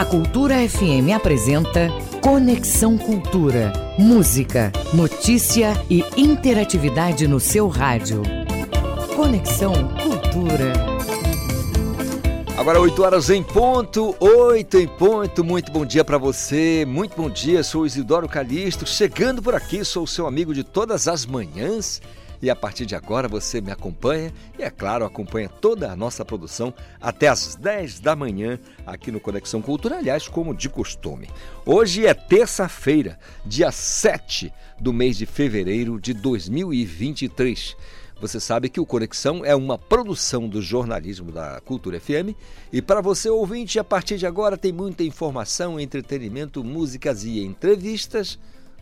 A Cultura FM apresenta Conexão Cultura. Música, notícia e interatividade no seu rádio. Conexão Cultura. Agora 8 horas em ponto, 8 em ponto. Muito bom dia para você. Muito bom dia. Sou Isidoro Calixto, chegando por aqui. Sou seu amigo de todas as manhãs e a partir de agora você me acompanha e, é claro, acompanha toda a nossa produção até às 10 da manhã aqui no Conexão Cultura, aliás, como de costume. Hoje é terça-feira, dia 7 do mês de fevereiro de 2023. Você sabe que o Conexão é uma produção do jornalismo da Cultura FM e para você ouvinte, a partir de agora tem muita informação, entretenimento, músicas e entrevistas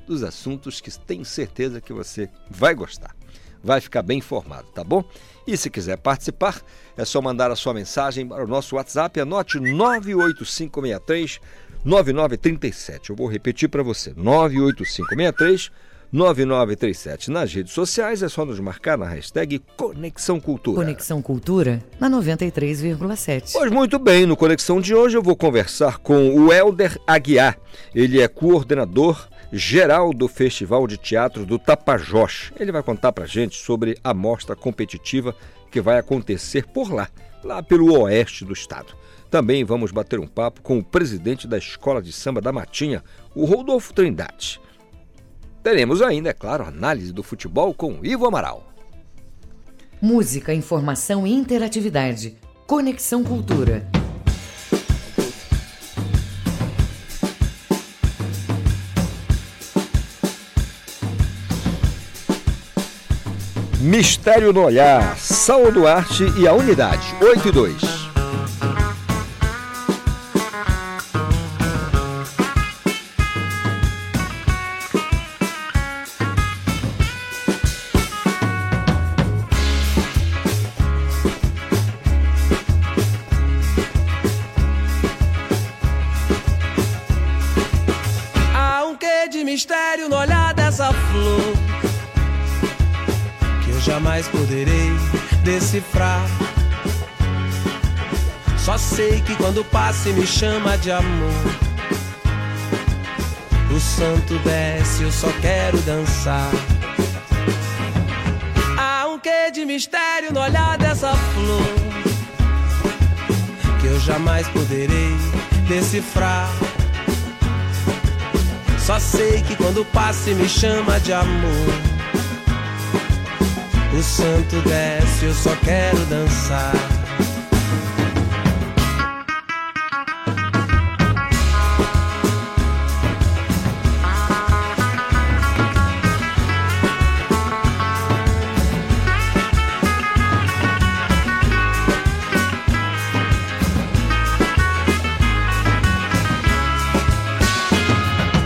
dos assuntos que tenho certeza que você vai gostar vai ficar bem informado, tá bom? E se quiser participar, é só mandar a sua mensagem para o nosso WhatsApp, anote 98563 9937. Eu vou repetir para você, 98563 9937. Nas redes sociais é só nos marcar na hashtag Conexão Cultura. Conexão Cultura na 93,7. Pois muito bem, no Conexão de hoje eu vou conversar com o Helder Aguiar. Ele é coordenador geral do Festival de Teatro do Tapajós. Ele vai contar para gente sobre a mostra competitiva que vai acontecer por lá, lá pelo oeste do estado. Também vamos bater um papo com o presidente da Escola de Samba da Matinha, o Rodolfo Trindade. Teremos ainda, é claro, análise do futebol com Ivo Amaral. Música, informação e interatividade. Conexão Cultura. Mistério no Olhar, Saulo Duarte e a Unidade, 8 e 2. Jamais poderei decifrar. Só sei que quando passa e me chama de amor, o santo desce, eu só quero dançar. Há um quê de mistério no olhar dessa flor que eu jamais poderei decifrar. Só sei que quando passa e me chama de amor, o santo desce, eu só quero dançar.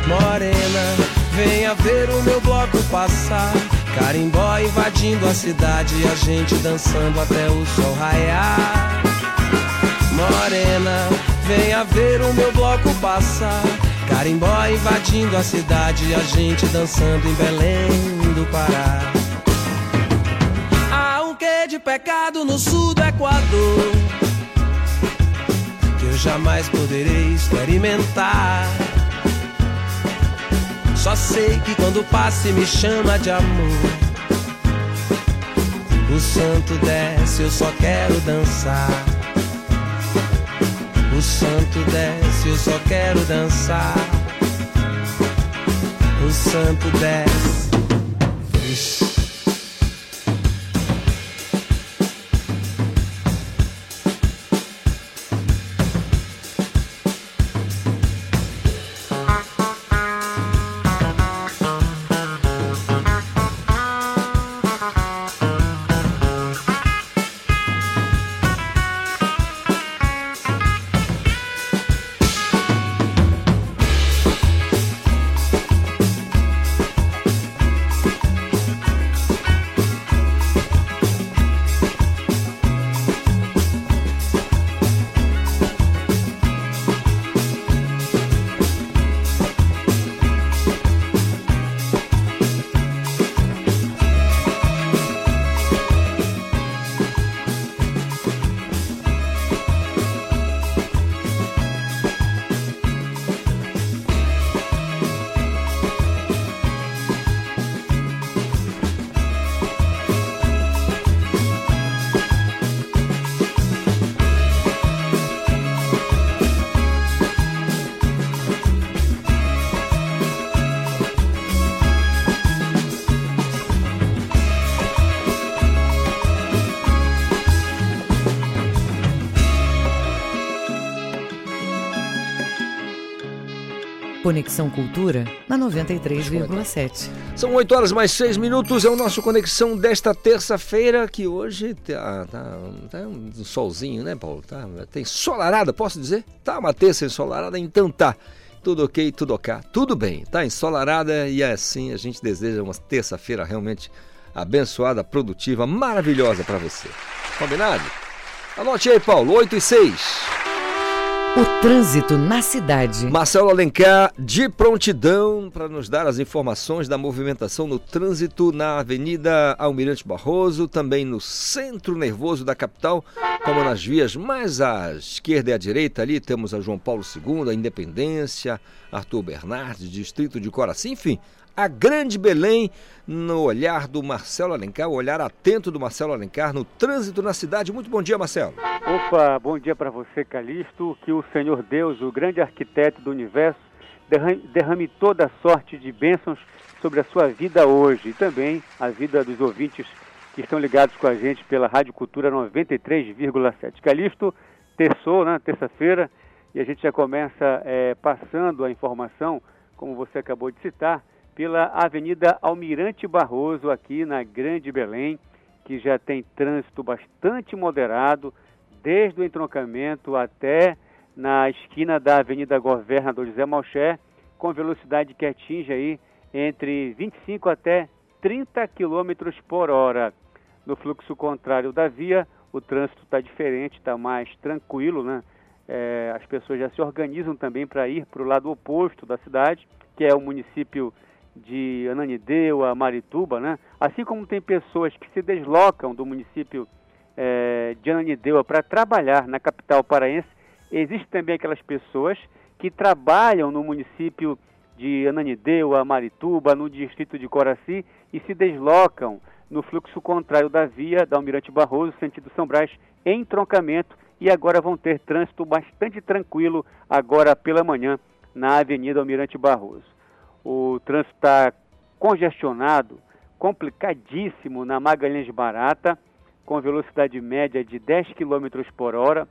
Morena, venha ver o meu bloco passar. Carimbó invadindo a cidade a gente dançando até o sol raiar. Morena, venha ver o meu bloco passar. Carimbó invadindo a cidade a gente dançando em Belém do Pará. Há um quê de pecado no sul do Equador que eu jamais poderei experimentar. Só sei que quando passa e me chama de amor, o santo desce, eu só quero dançar. O santo desce, eu só quero dançar. O santo desce. Conexão Cultura na 93,7. São 8 horas mais 6 minutos, é o nosso Conexão desta terça-feira, que hoje tá, tá, tá, um solzinho, né, Paulo? Tá, tem solarada, posso dizer? Tá uma terça ensolarada, então tá. Tudo ok, tudo ok, tudo bem. Tá ensolarada e é assim a gente deseja uma terça-feira realmente abençoada, produtiva, maravilhosa para você. Combinado? Anote aí, Paulo, 8 e 6. O trânsito na cidade. Marcelo Alencar, de prontidão para nos dar as informações da movimentação no trânsito na Avenida Almirante Barroso, também no centro nervoso da capital, como nas vias mais à esquerda e à direita. Ali temos a João Paulo II, a Independência, Arthur Bernardes, Distrito de Coraci, enfim, a Grande Belém no olhar do Marcelo Alencar, o olhar atento do Marcelo Alencar no trânsito na cidade. Muito bom dia, Marcelo. Opa, bom dia para você, Calixto. Que o Senhor Deus, o grande arquiteto do universo, derrame, derrame toda sorte de bênçãos sobre a sua vida hoje e também a vida dos ouvintes que estão ligados com a gente pela Rádio Cultura 93,7. Calixto, terçou, né, terça-feira, e a gente já começa é, passando a informação, como você acabou de citar, pela Avenida Almirante Barroso, aqui na Grande Belém, que já tem trânsito bastante moderado, desde o entroncamento até na esquina da Avenida Governador José Malcher, com velocidade que atinge aí entre 25 até 30 km por hora. No fluxo contrário da via, o trânsito está diferente, está mais tranquilo, né? É, as pessoas já se organizam também para ir para o lado oposto da cidade, que é o município de Ananindeua, Marituba, né? Assim como tem pessoas que se deslocam do município é, de Ananindeua para trabalhar na capital paraense, existem também aquelas pessoas que trabalham no município de Ananindeua, Marituba, no distrito de Coraci e se deslocam no fluxo contrário da via da Almirante Barroso, sentido São Brás, em troncamento e agora vão ter trânsito bastante tranquilo agora pela manhã na Avenida Almirante Barroso. O trânsito está congestionado, complicadíssimo na Magalhães Barata, com velocidade média de 10 km por hora.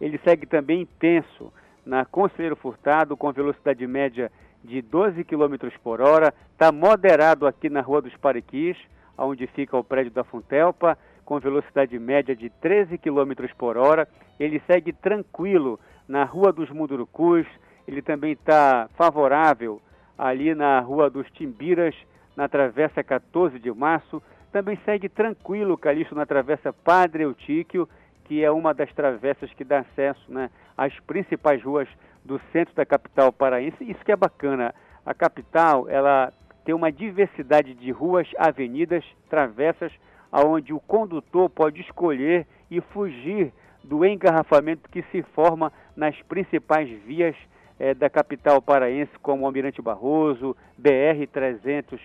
Ele segue também intenso na Conselheiro Furtado, com velocidade média de 12 km por hora. Está moderado aqui na Rua dos Pariquis, onde fica o prédio da Funtelpa, com velocidade média de 13 km por hora. Ele segue tranquilo na Rua dos Mundurucus. Ele também está favorável ali na Rua dos Timbiras, na Travessa 14 de Março. Também segue tranquilo, Calixto, na Travessa Padre Eutíquio, que é uma das travessas que dá acesso né, às principais ruas do centro da capital paraense. Isso que é bacana. A capital, ela tem uma diversidade de ruas, avenidas, travessas, aonde o condutor pode escolher e fugir do engarrafamento que se forma nas principais vias é, da capital paraense, como Almirante Barroso, BR-316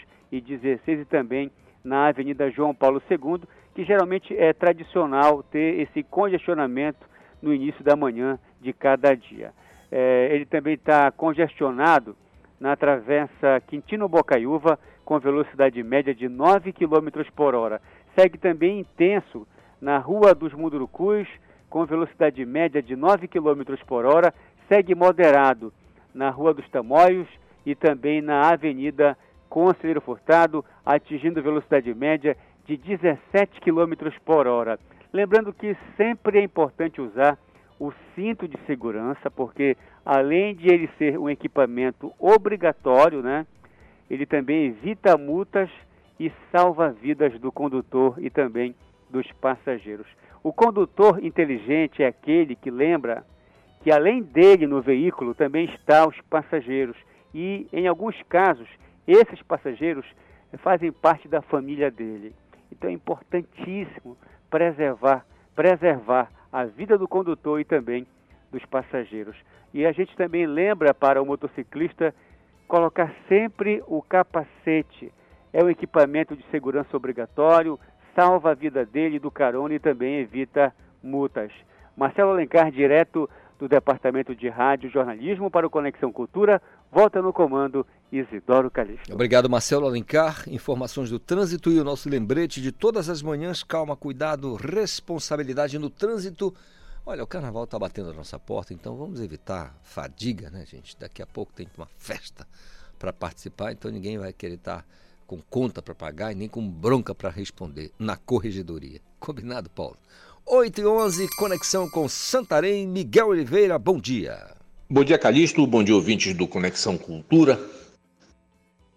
e também na Avenida João Paulo II, que geralmente é tradicional ter esse congestionamento no início da manhã de cada dia. É, ele também está congestionado na travessa Quintino Bocaiúva, com velocidade média de 9 km por hora. Segue também intenso na Rua dos Mundurucus, com velocidade média de 9 km por hora, segue moderado na Rua dos Tamoios e também na Avenida Conselheiro Furtado, atingindo velocidade média de 17 km por hora. Lembrando que sempre é importante usar o cinto de segurança, porque além de ele ser um equipamento obrigatório, né, ele também evita multas e salva vidas do condutor e também dos passageiros. O condutor inteligente é aquele que lembra que além dele no veículo também está os passageiros e em alguns casos esses passageiros fazem parte da família dele. Então é importantíssimo preservar, preservar a vida do condutor e também dos passageiros. E a gente também lembra para o motociclista colocar sempre o capacete. É um equipamento de segurança obrigatório, salva a vida dele do carona e também evita multas. Marcelo Alencar, direto do Departamento de Rádio e Jornalismo para o Conexão Cultura, volta no comando Isidoro Calixto. Obrigado, Marcelo Alencar. Informações do trânsito e o nosso lembrete de todas as manhãs. Calma, cuidado, responsabilidade no trânsito. Olha, o carnaval está batendo a nossa porta, então vamos evitar fadiga, né, gente? Daqui a pouco tem uma festa para participar, então ninguém vai querer estar tá com conta para pagar e nem com bronca para responder na corregedoria. Combinado, Paulo? 8 e 11, conexão com Santarém. Miguel Oliveira, bom dia. Bom dia, Calixto. Bom dia, ouvintes do Conexão Cultura.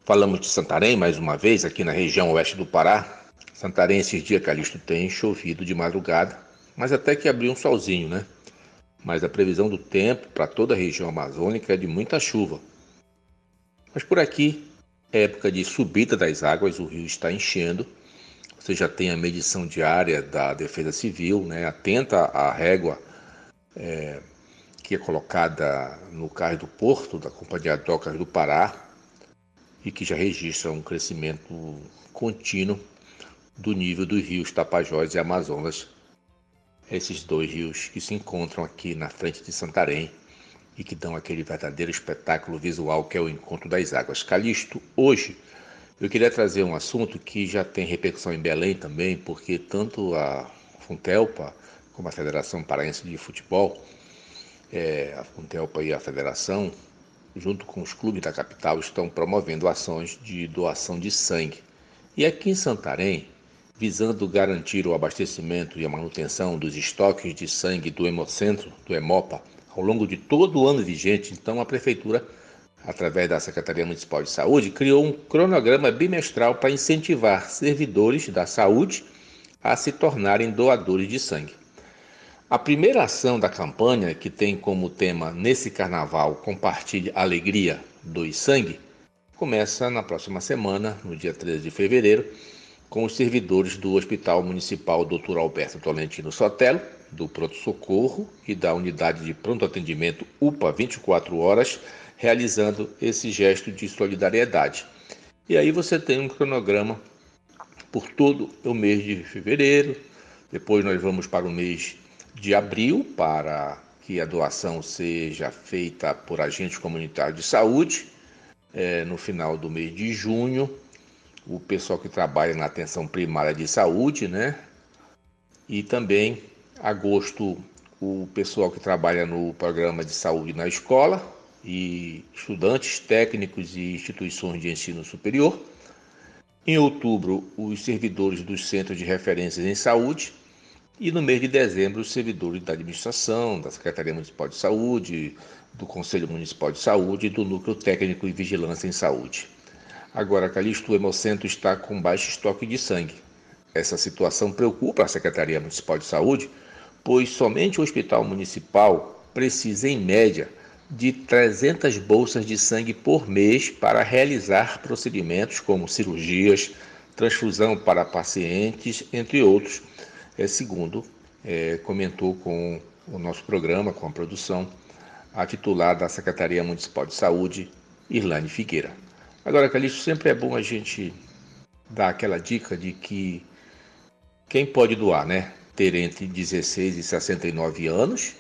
Falamos de Santarém mais uma vez, aqui na região oeste do Pará. Santarém, esses dias, Calixto, tem chovido de madrugada, mas até que abriu um solzinho, né? Mas a previsão do tempo para toda a região amazônica é de muita chuva. Mas por aqui, época de subida das águas, o rio está enchendo. Você já tem a medição diária da Defesa Civil, né? Atenta à régua é, que é colocada no carro do porto da Companhia Docas do Pará e que já registra um crescimento contínuo do nível dos rios Tapajós e Amazonas, esses dois rios que se encontram aqui na frente de Santarém e que dão aquele verdadeiro espetáculo visual que é o encontro das águas. Calixto, hoje eu queria trazer um assunto que já tem repercussão em Belém também, porque tanto a Funtelpa como a Federação Paraense de Futebol, é, a Funtelpa e a Federação, junto com os clubes da capital, estão promovendo ações de doação de sangue. E aqui em Santarém, visando garantir o abastecimento e a manutenção dos estoques de sangue do Hemocentro, do Hemopa, ao longo de todo o ano vigente, então a Prefeitura, através da Secretaria Municipal de Saúde, criou um cronograma bimestral para incentivar servidores da saúde a se tornarem doadores de sangue. A primeira ação da campanha, que tem como tema nesse carnaval Compartilhe Alegria, Doe Sangue, começa na próxima semana, no dia 13 de fevereiro, com os servidores do Hospital Municipal Dr. Alberto Tolentino Sotelo, do Pronto Socorro e da Unidade de Pronto Atendimento UPA 24 horas, realizando esse gesto de solidariedade. E aí você tem um cronograma por todo o mês de fevereiro, depois nós vamos para o mês de abril para que a doação seja feita por agentes comunitários de saúde, é, no final do mês de junho o pessoal que trabalha na atenção primária de saúde, né? E também agosto o pessoal que trabalha no programa de saúde na escola e estudantes, técnicos e instituições de ensino superior. Em outubro, os servidores dos centros de referências em saúde. E no mês de dezembro, os servidores da administração, da Secretaria Municipal de Saúde, do Conselho Municipal de Saúde e do Núcleo Técnico e Vigilância em Saúde. Agora, Calixto, o Hemocentro está com baixo estoque de sangue. Essa situação preocupa a Secretaria Municipal de Saúde, pois somente o Hospital Municipal precisa, em média, de 300 bolsas de sangue por mês para realizar procedimentos como cirurgias, transfusão para pacientes, entre outros, é, segundo é, comentou com o nosso programa, com a produção, a titular da Secretaria Municipal de Saúde, Irlane Figueira. Agora, Calixto, sempre é bom a gente dar aquela dica de que quem pode doar, né? Ter entre 16 e 69 anos,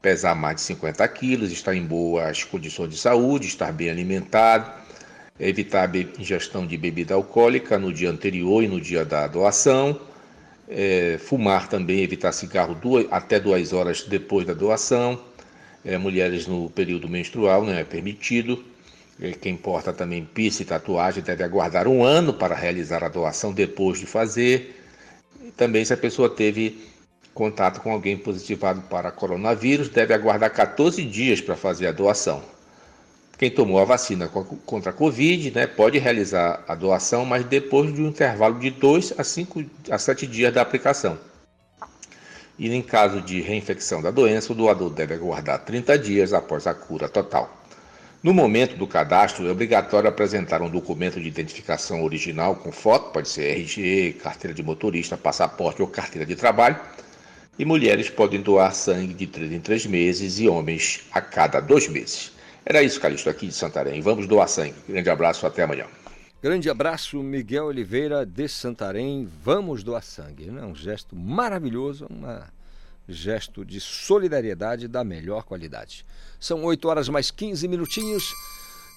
pesar mais de 50 quilos, estar em boas condições de saúde, estar bem alimentado, evitar a ingestão de bebida alcoólica no dia anterior e no dia da doação, é, fumar também, evitar cigarro duas, até duas horas depois da doação, é, mulheres no período menstrual não é permitido, quem porta também piercing e tatuagem deve aguardar um ano para realizar a doação depois de fazer. E também, se a pessoa teve contato com alguém positivado para coronavírus, deve aguardar 14 dias para fazer a doação. Quem tomou a vacina contra a Covid né, pode realizar a doação, mas depois de um intervalo de 2 a, 5, a 7 dias da aplicação. E em caso de reinfecção da doença, o doador deve aguardar 30 dias após a cura total. No momento do cadastro, é obrigatório apresentar um documento de identificação original com foto, pode ser RG, carteira de motorista, passaporte ou carteira de trabalho. E mulheres podem doar sangue de 3 em 3 meses e homens a cada dois meses. Era isso, Calixto, aqui de Santarém. Vamos doar sangue. Grande abraço, até amanhã. Grande abraço, Miguel Oliveira de Santarém. Vamos doar sangue. É um gesto maravilhoso, um gesto de solidariedade da melhor qualidade. São 8 horas mais 15 minutinhos.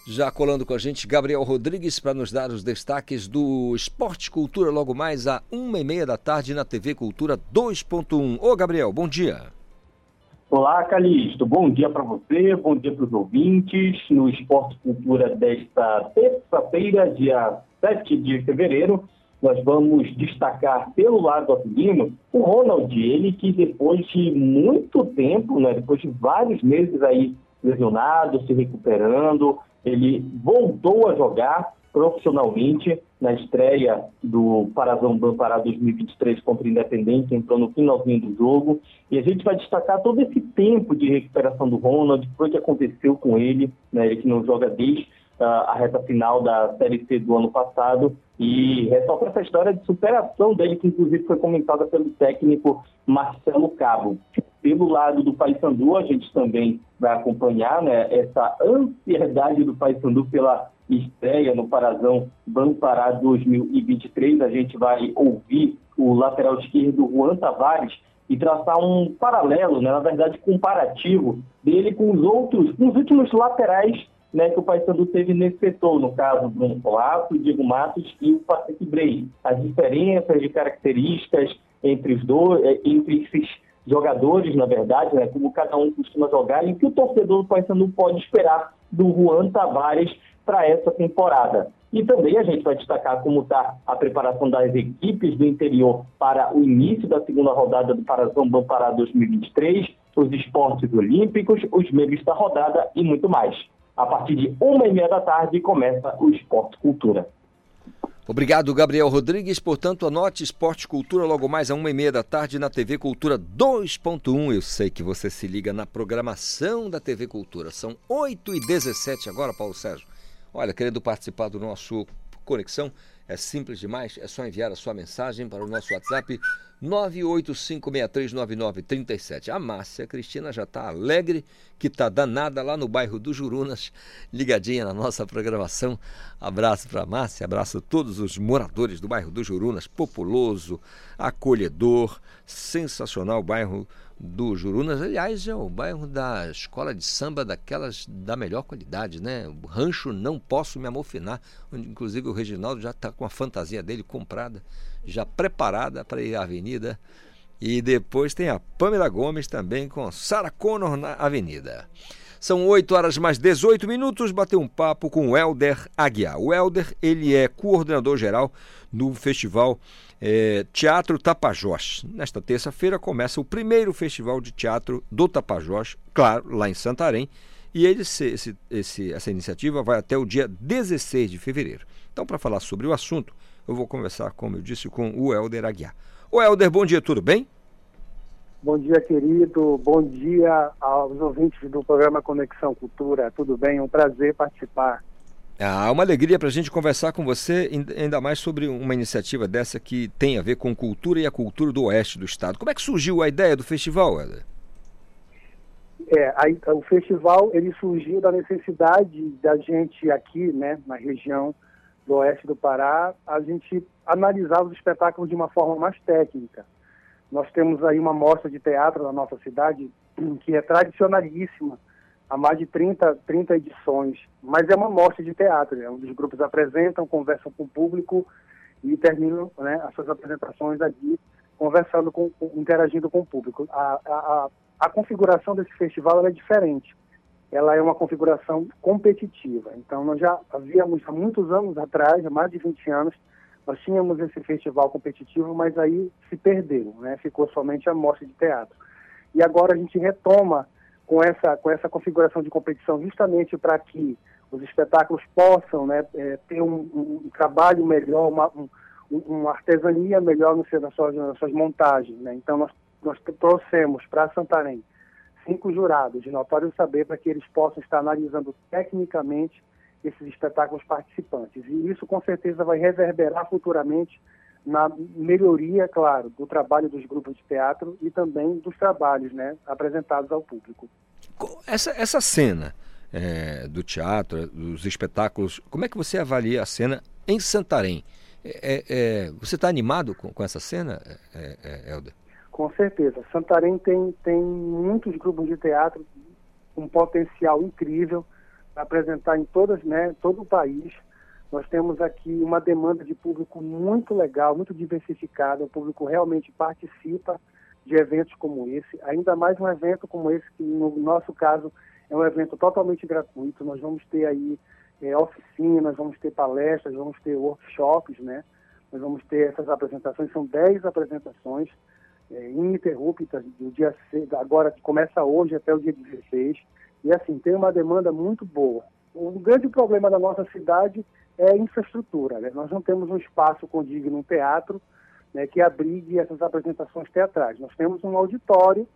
Já colando com a gente, Gabriel Rodrigues, para nos dar os destaques do Esporte Cultura logo mais a uma e meia da tarde na TV Cultura 2.1. Ô Gabriel, bom dia. Olá, Calixto. Bom dia para você, bom dia para os ouvintes. No Esporte Cultura desta terça-feira, dia 7 de fevereiro, nós vamos destacar pelo lado argentino o Ronald, ele que depois de muito tempo, né, depois de vários meses aí lesionado, se recuperando, ele voltou a jogar profissionalmente na estreia do Parazão Pará 2023 contra o Independente, entrou no finalzinho do jogo. E a gente vai destacar todo esse tempo de recuperação do Ronald, o que aconteceu com ele, né, ele que não joga desde uh, a reta final da Série C do ano passado. E ressalta essa história de superação dele, que inclusive foi comentada pelo técnico Marcelo Cabo. Pelo lado do Paysandu, a gente também vai acompanhar né, essa ansiedade do Paysandu pela estreia no Parazão Pará 2023. A gente vai ouvir o lateral esquerdo Juan Tavares e traçar um paralelo, né, na verdade comparativo, dele com os outros, com os últimos laterais né, que o Paysandu teve nesse setor, no caso Bruno Colasso, Diego Matos e o Patrick Brei. As diferenças de características entre os dois, eh, entre esses jogadores, na verdade, né, como cada um costuma jogar, e o que o torcedor do Paysandu pode esperar do Juan Tavares para essa temporada. E também a gente vai destacar como está a preparação das equipes do interior para o início da segunda rodada do Parazão Bampará 2023, os esportes olímpicos, os meios da rodada e muito mais. A partir de uma e meia da tarde começa o Esporte Cultura. Obrigado, Gabriel Rodrigues. Portanto, anote Esporte Cultura logo mais a uma e meia da tarde na TV Cultura 2.1. Eu sei que você se liga na programação da TV Cultura. São 8 e 17 agora, Paulo Sérgio. Olha, querendo participar do nosso Conexão, é simples demais, é só enviar a sua mensagem para o nosso WhatsApp 985639937. A Márcia Cristina já está alegre, que está danada lá no bairro do Jurunas, ligadinha na nossa programação. Abraço para a Márcia, abraço a todos os moradores do bairro do Jurunas, populoso, acolhedor, sensacional bairro do Jurunas, aliás, é o bairro da escola de samba daquelas da melhor qualidade, né? O rancho Não Posso Me Amofinar, onde inclusive o Reginaldo já está com a fantasia dele comprada, já preparada para ir à avenida. E depois tem a Pamela Gomes também com Sarah Connor na avenida. São 8 horas mais 18 minutos, bateu um papo com o Helder Aguiar. O Helder, ele é coordenador geral do festival é, Teatro Tapajós. Nesta terça-feira começa o primeiro festival de teatro do Tapajós, claro, lá em Santarém, e esse, esse, essa iniciativa vai até o dia 16 de fevereiro. Então, para falar sobre o assunto, eu vou conversar, como eu disse, com o Helder Aguiar. O Helder, bom dia, tudo bem? Bom dia, querido. Bom dia aos ouvintes do programa Conexão Cultura. Tudo bem? Um prazer participar ah, uma alegria para a gente conversar com você, ainda mais sobre uma iniciativa dessa que tem a ver com cultura e a cultura do oeste do estado. Como é que surgiu a ideia do festival, Eder? É, a, o festival ele surgiu da necessidade da gente aqui, né, na região do oeste do Pará, a gente analisar os espetáculos de uma forma mais técnica. Nós temos aí uma mostra de teatro na nossa cidade que é tradicionalíssima, há mais de 30, 30 edições, mas é uma mostra de teatro, né? onde os grupos apresentam, conversam com o público e terminam né, as suas apresentações ali, conversando, com, interagindo com o público. A, a, a configuração desse festival é diferente. Ela é uma configuração competitiva. Então, nós já havíamos, há muitos anos atrás, há mais de 20 anos, nós tínhamos esse festival competitivo, mas aí se perdeu, né? ficou somente a mostra de teatro. E agora a gente retoma com essa, com essa configuração de competição, justamente para que os espetáculos possam né, é, ter um, um, trabalho melhor, uma, um, uma artesania melhor no, nas, suas, nas suas montagens. Né? Então, nós, nós trouxemos para Santarém cinco jurados de notório saber para que eles possam estar analisando tecnicamente esses espetáculos participantes. E isso, com certeza, vai reverberar futuramente na melhoria, claro, do trabalho dos grupos de teatro e também dos trabalhos né, apresentados ao público. Essa, essa cena é, do teatro, dos espetáculos, como é que você avalia a cena em Santarém? É, é, você está animado com, com, essa cena, é, é, Helder? Com certeza. Santarém tem, tem muitos grupos de teatro com um potencial incrível para apresentar em todas, né, todo o país. Nós temos aqui uma demanda de público muito legal, muito diversificada, o público realmente participa de eventos como esse, ainda mais um evento como esse, que no nosso caso é um evento totalmente gratuito. Nós vamos ter aí é, oficinas, vamos ter palestras, vamos ter workshops, né? Nós vamos ter essas apresentações, são 10 apresentações é, ininterruptas do dia agora que começa hoje até o dia 16. E assim, tem uma demanda muito boa. O grande problema da nossa cidade é a infraestrutura. Né? Nós não temos um espaço condigno, um teatro, né, que abrigue essas apresentações teatrais. Nós temos um auditório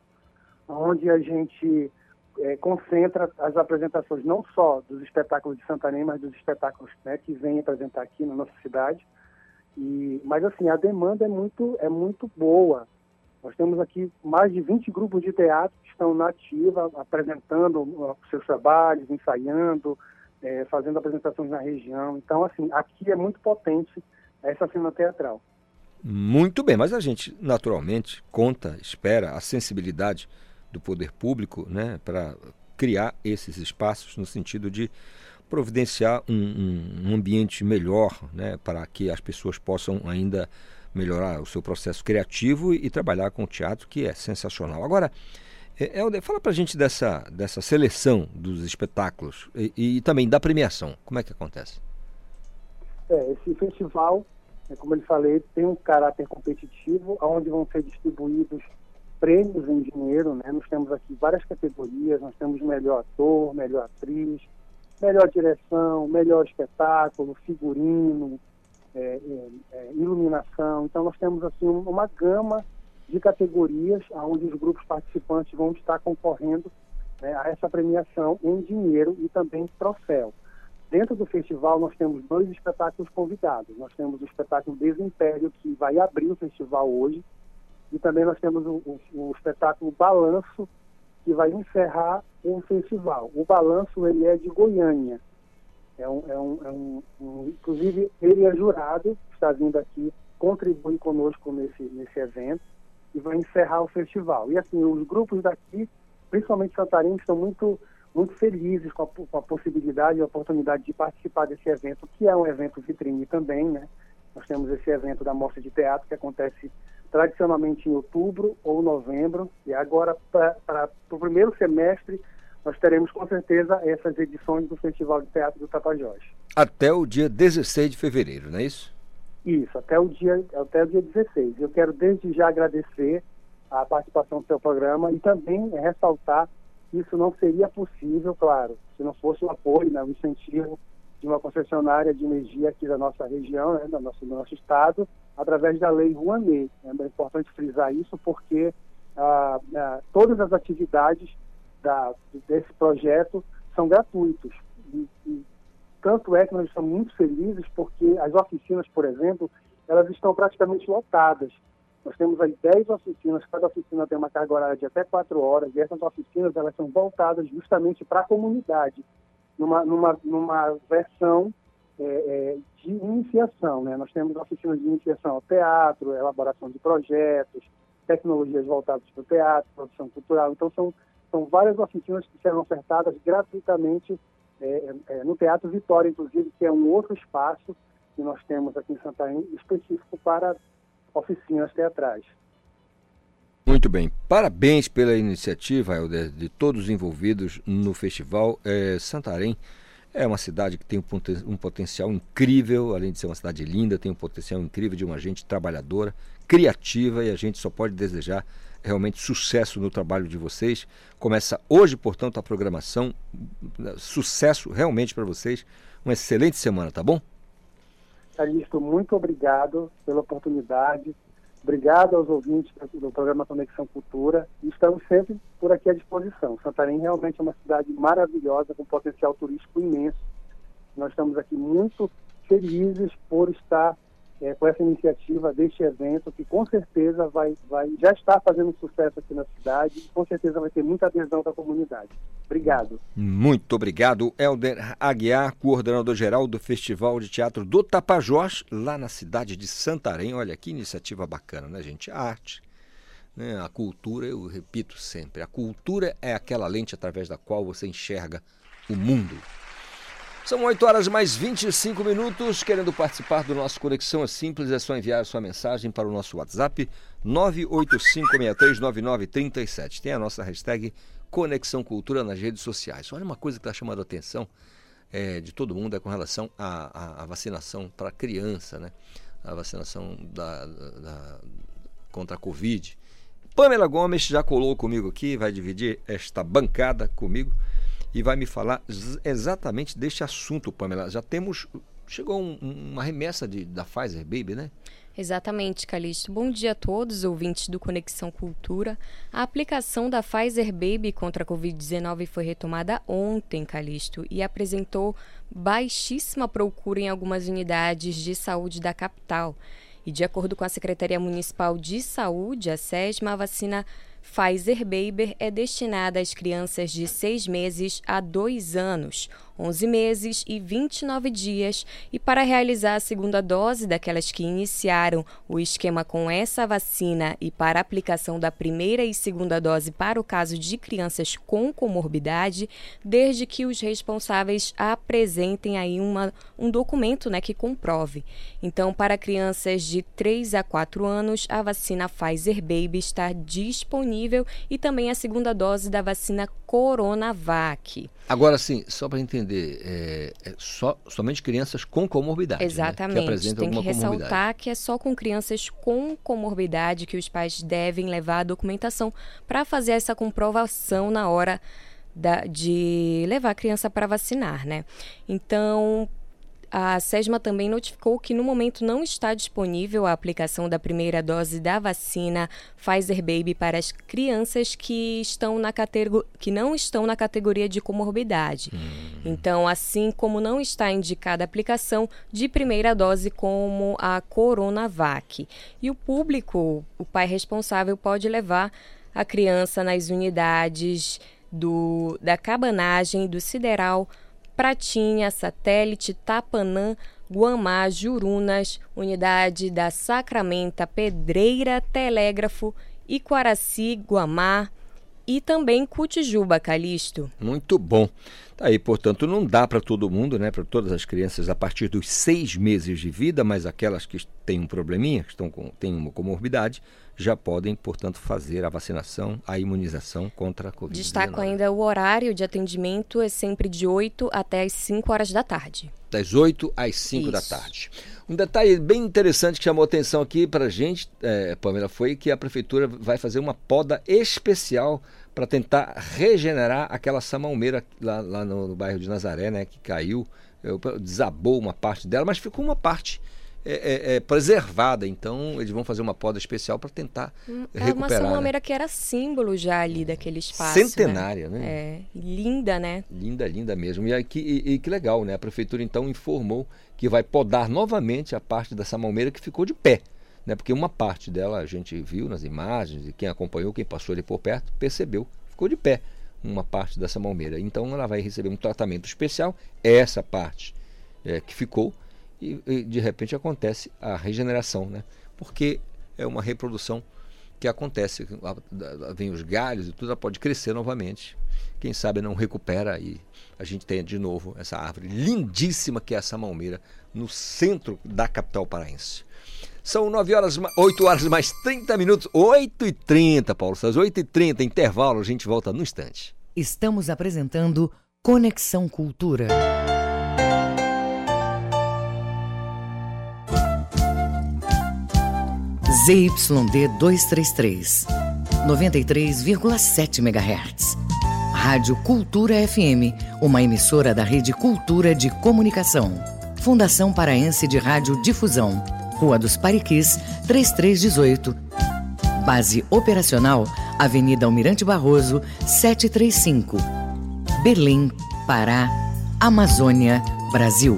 onde a gente é, concentra as apresentações não só dos espetáculos de Santarém, mas dos espetáculos né, que vêm apresentar aqui na nossa cidade. E, mas assim, a demanda é muito, é muito boa. Nós temos aqui mais de 20 grupos de teatro que estão na ativa, apresentando seus trabalhos, ensaiando, é, fazendo apresentações na região. Então, assim, aqui é muito potente essa cena teatral. Muito bem, mas a gente naturalmente conta, espera a sensibilidade do poder público né, para criar esses espaços no sentido de providenciar um, um, ambiente melhor né, para que as pessoas possam ainda melhorar o seu processo criativo e, e trabalhar com o teatro, que é sensacional. Agora, é, Helder, fala para a gente dessa, dessa seleção dos espetáculos e, e, também da premiação. Como é que acontece? É, esse festival, é, como eu falei, tem um caráter competitivo, onde vão ser distribuídos prêmios em dinheiro. Né? Nós temos aqui várias categorias, nós temos melhor ator, melhor atriz, melhor direção, melhor espetáculo, figurino, é, é, é iluminação. Então nós temos assim uma gama de categorias onde os grupos participantes vão estar concorrendo né, a essa premiação em dinheiro e também troféu. Dentro do festival, nós temos dois espetáculos convidados. Nós temos o espetáculo Desimpério, que vai abrir o festival hoje, e também nós temos o, o, o espetáculo Balanço, que vai encerrar o festival. O Balanço ele é de Goiânia. É um, é um, é um, um inclusive, ele é jurado, está vindo aqui contribuir conosco nesse, nesse evento e vai encerrar o festival. E assim, os grupos daqui, principalmente Santarém, estão muito, muito felizes com a, com a possibilidade e a oportunidade de participar desse evento, que é um evento vitrine também, né? Nós temos esse evento da Mostra de Teatro que acontece tradicionalmente em outubro ou novembro, e agora para o primeiro semestre nós teremos com certeza essas edições do Festival de Teatro do Tapajós. Até o dia 16 de fevereiro, não é isso? Isso, até o dia, até o dia 16. Eu quero desde já agradecer a participação do seu programa e também ressaltar que isso não seria possível, claro, se não fosse o apoio, né, o incentivo de uma concessionária de energia aqui da nossa região, né, do, nosso, do nosso estado, através da lei Rouanet. É importante frisar isso porque ah, ah, todas as atividades da, desse projeto são gratuitos. E, e, tanto é que nós estamos muito felizes porque as oficinas, por exemplo, elas estão praticamente lotadas. Nós temos aí 10 oficinas, cada oficina tem uma carga horária de até 4 horas, e essas oficinas elas são voltadas justamente para a comunidade, numa, numa, numa versão é, é, de iniciação. Né? Nós temos oficinas de iniciação ao teatro, elaboração de projetos, tecnologias voltadas para o teatro, produção cultural. Então, são, são várias oficinas que serão ofertadas gratuitamente é, é, no Teatro Vitória, inclusive, que é um outro espaço que nós temos aqui em Santarém, específico para oficinas teatrais. Muito bem. Parabéns pela iniciativa, Helder, de todos os envolvidos no festival. É, Santarém é uma cidade que tem um, um potencial incrível, além de ser uma cidade linda, tem um potencial incrível de uma gente trabalhadora, criativa, e a gente só pode desejar realmente sucesso no trabalho de vocês. Começa hoje, portanto, a programação. Sucesso realmente para vocês. Uma excelente semana, tá bom? Calixto, muito obrigado pela oportunidade. Obrigado aos ouvintes do programa Conexão Cultura. Estamos sempre por aqui à disposição. Santarém realmente é uma cidade maravilhosa, com potencial turístico imenso. Nós estamos aqui muito felizes por estar é, com essa iniciativa deste evento, que com certeza vai, vai, já está fazendo sucesso aqui na cidade e com certeza vai ter muita adesão da comunidade. Obrigado. Muito obrigado, Helder Aguiar, coordenador-geral do Festival de Teatro do Tapajós, lá na cidade de Santarém. Olha que iniciativa bacana, né, gente? A arte. Né? A cultura, eu repito sempre, a cultura é aquela lente através da qual você enxerga o mundo. São 8 horas mais 25 minutos. Querendo participar do nosso Conexão é Simples, é só enviar sua mensagem para o nosso WhatsApp 985639937. Tem a nossa hashtag Conexão Cultura nas redes sociais. Olha uma coisa que está chamando a atenção é, de todo mundo é com relação à, à, à vacinação para criança, né? A vacinação da, da, contra a Covid. Pamela Gomes já colou comigo aqui, vai dividir esta bancada comigo e vai me falar exatamente deste assunto, Pamela. Já temos. Chegou um, uma remessa de, da Pfizer Baby, né? Exatamente, Calixto. Bom dia a todos, ouvintes do Conexão Cultura. A aplicação da Pfizer Baby contra a Covid-19 foi retomada ontem, Calixto, e apresentou baixíssima procura em algumas unidades de saúde da capital. E de acordo com a Secretaria Municipal de Saúde, a SESMA, a vacina Pfizer Baby é destinada às crianças de 6 meses a 2 anos, 11 meses e 29 dias, e para realizar a segunda dose daquelas que iniciaram o esquema com essa vacina e para aplicação da primeira e segunda dose para o caso de crianças com comorbidade, desde que os responsáveis apresentem aí uma, um documento né, que comprove. Então, para crianças de 3 a 4 anos, a vacina Pfizer Baby está disponível e também a segunda dose da vacina Coronavac. Agora sim, só para entender, é, é só, somente crianças com comorbidade. Exatamente. Né? Que Tem que ressaltar que é só com crianças com comorbidade que os pais devem levar a documentação para fazer essa comprovação na hora da, de levar a criança para vacinar, né? Então, a SESMA também notificou que no momento não está disponível a aplicação da primeira dose da vacina Pfizer Baby para as crianças que, estão na que não estão na categoria de comorbidade. Hum. Então, assim como não está indicada a aplicação de primeira dose como a Coronavac. E o público, o pai responsável, pode levar a criança nas unidades do, da cabanagem, do sideral, Pratinha, Satélite, Tapanã, Guamá, Jurunas, Unidade da Sacramenta, Pedreira, Telégrafo, Iquaraci, Guamá e também Cutijuba, Calixto. Muito bom. Tá aí, portanto, não dá para todo mundo, né, para todas as crianças a partir dos seis meses de vida, mas aquelas que têm um probleminha, que estão com, têm uma comorbidade, já podem, portanto, fazer a vacinação, a imunização contra a Covid-19. Destaco ainda o horário de atendimento é sempre de 8 até as 5 horas da tarde. Das 8 às 5 Isso. da tarde. Um detalhe bem interessante que chamou atenção aqui para a gente, é, Pamela, foi que a prefeitura vai fazer uma poda especial para tentar regenerar aquela samalmeira lá, lá no, no, bairro de Nazaré, né, que caiu, desabou uma parte dela, mas ficou uma parte é, é, é, preservada. Então, eles vão fazer uma poda especial para tentar hum, é recuperar. É uma né? que era símbolo já ali daquele espaço. Centenária, né? né? É, linda, né? Linda, linda mesmo. E, aqui, e, e, que legal, né? A prefeitura então informou que vai podar novamente a parte dessa malmeira que ficou de pé. Né? Porque uma parte dela a gente viu nas imagens, e quem acompanhou, quem passou ali por perto, percebeu, ficou de pé uma parte dessa malmeira. Então ela vai receber um tratamento especial, essa parte é, que ficou e, e de repente acontece a regeneração, né? Porque é uma reprodução que acontece, vem os galhos e tudo, ela pode crescer novamente. Quem sabe não recupera e a gente tem de novo essa árvore lindíssima que é essa malmeira no centro da capital paraense. São 9 horas, 8 horas mais 30 minutos, 8 e 30, Paulo Às 8 e 30, intervalo, a gente volta no instante. Estamos apresentando Conexão Cultura. ZYD 233, 93,7 MHz. Rádio Cultura FM, uma emissora da Rede Cultura de Comunicação. Fundação Paraense de Rádio Difusão, Rua dos Pariquis, 3318. Base operacional, Avenida Almirante Barroso, 735. Berlim, Pará, Amazônia, Brasil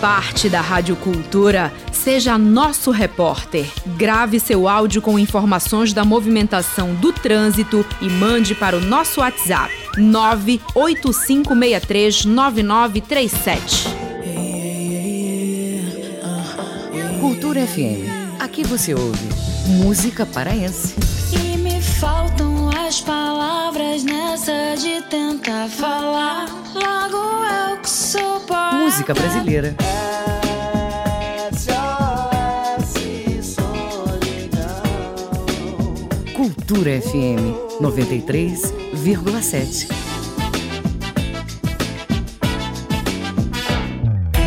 parte da Rádio Cultura. Seja nosso repórter. Grave seu áudio com informações da movimentação do trânsito e mande para o nosso WhatsApp 985639937. Cultura FM. Aqui você ouve música paraense. E me faltam as palavras nessa de tentar falar. Logo eu que sou poeta. Música brasileira. Cultura FM 93,7.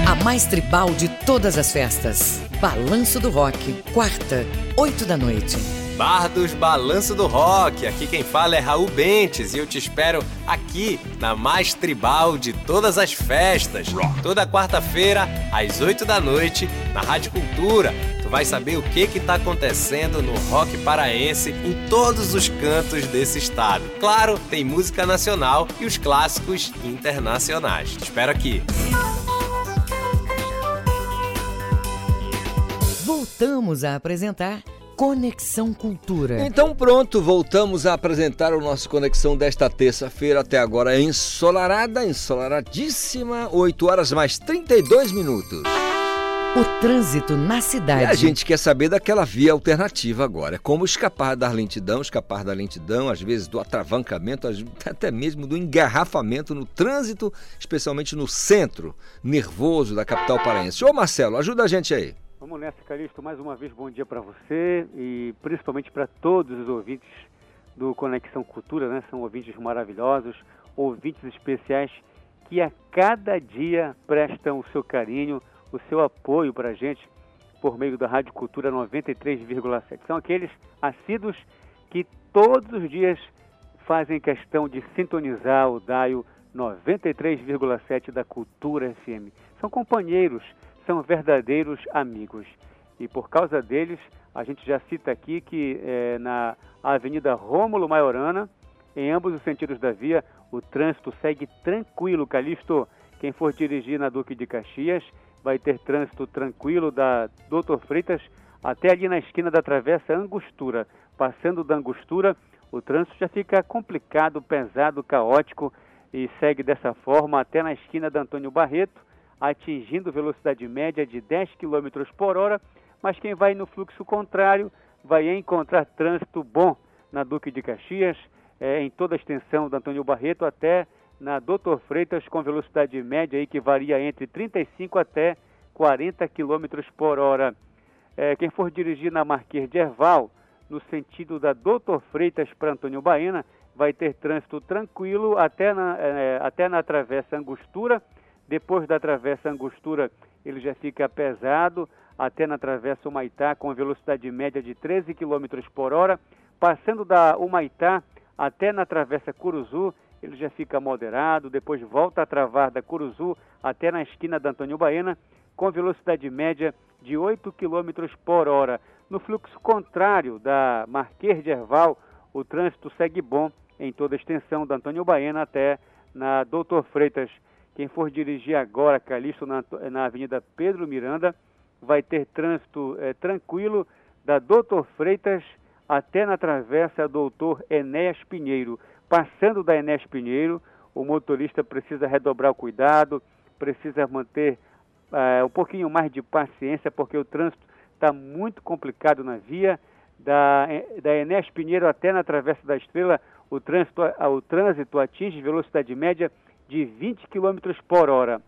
A mais tribal de todas as festas. Balanço do Rock, quarta, 8 da noite. Bar dos Balanço do Rock. Aqui quem fala é Raul Bentes e eu te espero aqui na mais tribal de todas as festas. Toda quarta-feira, às 8 da noite, na Rádio Cultura. Tu vai saber o que que tá acontecendo no rock paraense em todos os cantos desse estado. Claro, tem música nacional e os clássicos internacionais. Te espero aqui. Voltamos a apresentar Conexão Cultura. Então pronto, voltamos a apresentar o nosso Conexão desta terça-feira, até agora ensolarada, ensolaradíssima, 8 horas mais 32 minutos. O trânsito na cidade. E a gente quer saber daquela via alternativa agora. É como escapar da lentidão, escapar da lentidão, às vezes do atravancamento, até mesmo do engarrafamento no trânsito, especialmente no centro nervoso da capital paraense. Ô Marcelo, ajuda a gente aí. Vamos nessa, Calixto. Mais uma vez, bom dia para você e principalmente para todos os ouvintes do Conexão Cultura, né? São ouvintes maravilhosos, ouvintes especiais que a cada dia prestam o seu carinho, o seu apoio para a gente por meio da Rádio Cultura 93,7. São aqueles assíduos que todos os dias fazem questão de sintonizar o DAIO 93,7 da Cultura FM. São companheiros, são verdadeiros amigos. E por causa deles, a gente já cita aqui que é, na Avenida Rômulo Maiorana, em ambos os sentidos da via, o trânsito segue tranquilo, Calixto. Quem for dirigir na Duque de Caxias vai ter trânsito tranquilo da Doutor Freitas até ali na esquina da Travessa Angostura. Passando da Angostura, o trânsito já fica complicado, pesado, caótico e segue dessa forma até na esquina da Antônio Barreto, atingindo velocidade média de 10 km por hora, mas quem vai no fluxo contrário vai encontrar trânsito bom na Duque de Caxias, é, em toda a extensão da Antônio Barreto até na Doutor Freitas com velocidade média aí que varia entre 35 até 40 km por hora. É, quem for dirigir na Marquês de Erval, no sentido da Doutor Freitas para Antônio Baena, vai ter trânsito tranquilo até na, é, até na Travessa Angostura. Depois da Travessa Angostura, ele já fica pesado até na Travessa Humaitá com velocidade média de 13 km por hora. Passando da Humaitá até na Travessa Curuzu, ele já fica moderado, depois volta a travar da Curuzu até na esquina da Antônio Baena, com velocidade média de 8 km por hora. No fluxo contrário da Marquês de Erval, o trânsito segue bom em toda a extensão da Antônio Baena até na Doutor Freitas. Quem for dirigir agora, Calixto, na, na Avenida Pedro Miranda, vai ter trânsito é, tranquilo da Doutor Freitas até na travessa Doutor Enéas Pinheiro. Passando da Enéas Pinheiro, o motorista precisa redobrar o cuidado, precisa manter é, um pouquinho mais de paciência, porque o trânsito está muito complicado na via. Da, da Enéas Pinheiro até na Travessa da Estrela, o trânsito, o trânsito atinge velocidade média de 20 km por hora.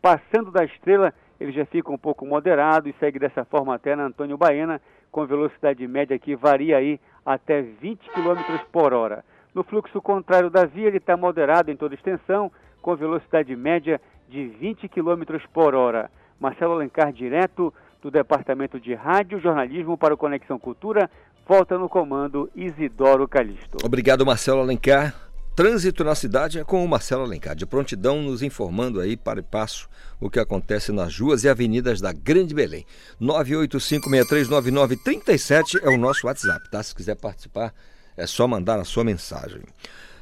Passando da Estrela, ele já fica um pouco moderado e segue dessa forma até na Antônio Baena, com velocidade média que varia aí até 20 km por hora. No fluxo contrário da via, ele está moderado em toda extensão, com velocidade média de de 20 km por hora. Marcelo Alencar, direto do Departamento de Rádio Jornalismo para o Conexão Cultura, volta no comando Isidoro Calixto. Obrigado, Marcelo Alencar. Trânsito na cidade é com o Marcelo Alencar, de prontidão, nos informando aí para e passo o que acontece nas ruas e avenidas da Grande Belém. 985639937 é o nosso WhatsApp, tá? Se quiser participar, é só mandar a sua mensagem.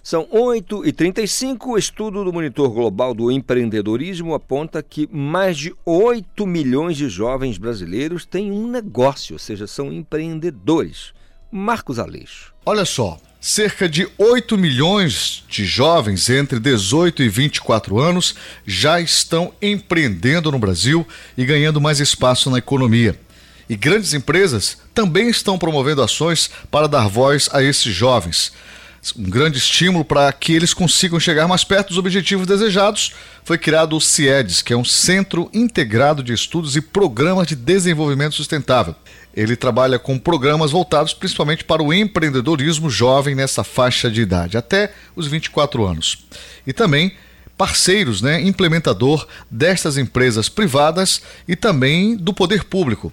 São 8h35. O estudo do Monitor Global do Empreendedorismo aponta que mais de 8 milhões de jovens brasileiros têm um negócio, ou seja, são empreendedores. Marcos Aleixo. Olha só, cerca de 8 milhões de jovens entre 18 e 24 anos já estão empreendendo no Brasil e ganhando mais espaço na economia. E grandes empresas também estão promovendo ações para dar voz a esses jovens um grande estímulo para que eles consigam chegar mais perto dos objetivos desejados, foi criado o CIEDES, que é um Centro Integrado de Estudos e Programas de Desenvolvimento Sustentável. Ele trabalha com programas voltados principalmente para o empreendedorismo jovem nessa faixa de idade, até os 24 anos. E também parceiros, né, implementador destas empresas privadas e também do poder público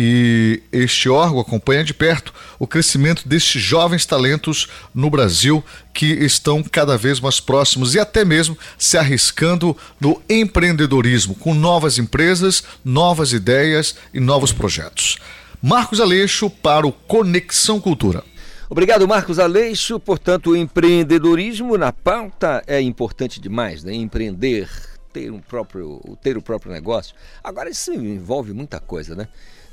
e este órgão acompanha de perto o crescimento destes jovens talentos no Brasil que estão cada vez mais próximos e até mesmo se arriscando no empreendedorismo com novas empresas, novas ideias e novos projetos. Marcos Aleixo para o Conexão Cultura. Obrigado, Marcos Aleixo. Portanto, o empreendedorismo na pauta é importante demais, né? Empreender, ter um próprio, ter o próprio negócio. Agora isso envolve muita coisa, né?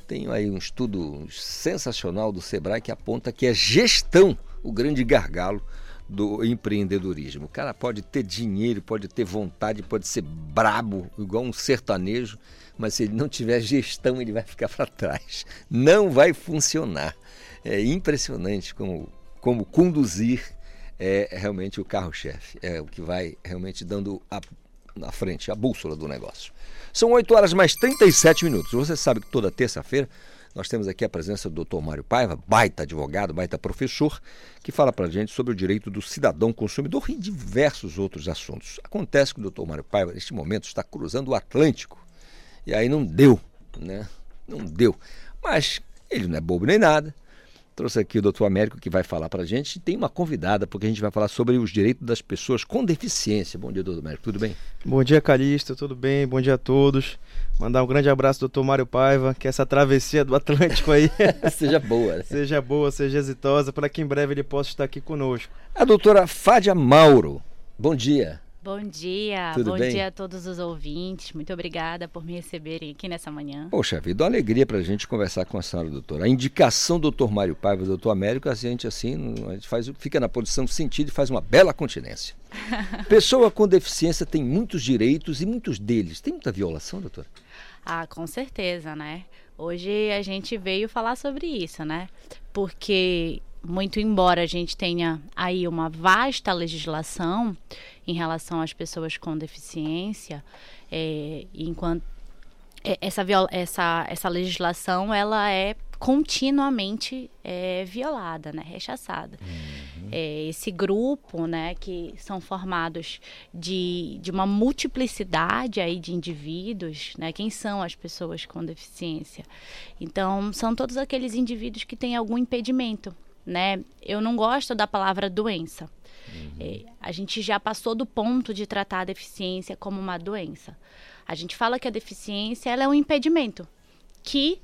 Tenho aí um estudo sensacional do Sebrae que aponta que é gestão o grande gargalo do empreendedorismo. O cara pode ter dinheiro, pode ter vontade, pode ser brabo, igual um sertanejo, mas se ele não tiver gestão, ele vai ficar para trás. Não vai funcionar. É impressionante como, como conduzir é realmente o carro-chefe. É o que vai realmente dando a, na frente, a bússola do negócio. São 8 horas mais 37 minutos. Você sabe que toda terça-feira nós temos aqui a presença do Dr. Mário Paiva, baita advogado, baita professor, que fala para gente sobre o direito do cidadão consumidor e diversos outros assuntos. Acontece que o Dr. Mário Paiva, neste momento, está cruzando o Atlântico. E aí não deu, né? Não deu. Mas ele não é bobo nem nada. Trouxe aqui o doutor Américo que vai falar para a gente. Tem uma convidada, porque a gente vai falar sobre os direitos das pessoas com deficiência. Bom dia, doutor Américo. Tudo bem? Bom dia, Calixto. Tudo bem? Bom dia a todos. Mandar um grande abraço, doutor Mário Paiva. Que essa travessia do Atlântico aí seja boa. Né? Seja boa, seja exitosa, para que em breve ele possa estar aqui conosco. A doutora Fádia Mauro. Bom dia. Bom dia, Tudo bom bem? dia a todos os ouvintes. Muito obrigada por me receberem aqui nessa manhã. Poxa vida, uma alegria para a gente conversar com a senhora doutora. A indicação do doutor Mário Paiva do doutor Américo, a gente assim, a gente faz, fica na posição sentido e faz uma bela continência. Pessoa com deficiência tem muitos direitos e muitos deles. Tem muita violação, doutora? Ah, com certeza, né? Hoje a gente veio falar sobre isso, né? Porque muito embora a gente tenha aí uma vasta legislação em relação às pessoas com deficiência, é, enquanto é, essa, essa, essa legislação ela é continuamente é, violada, né, rechaçada. Uhum. É, esse grupo, né, que são formados de, de uma multiplicidade aí de indivíduos, né, quem são as pessoas com deficiência? Então, são todos aqueles indivíduos que têm algum impedimento, né? Eu não gosto da palavra doença. Uhum. É, a gente já passou do ponto de tratar a deficiência como uma doença. A gente fala que a deficiência ela é um impedimento que,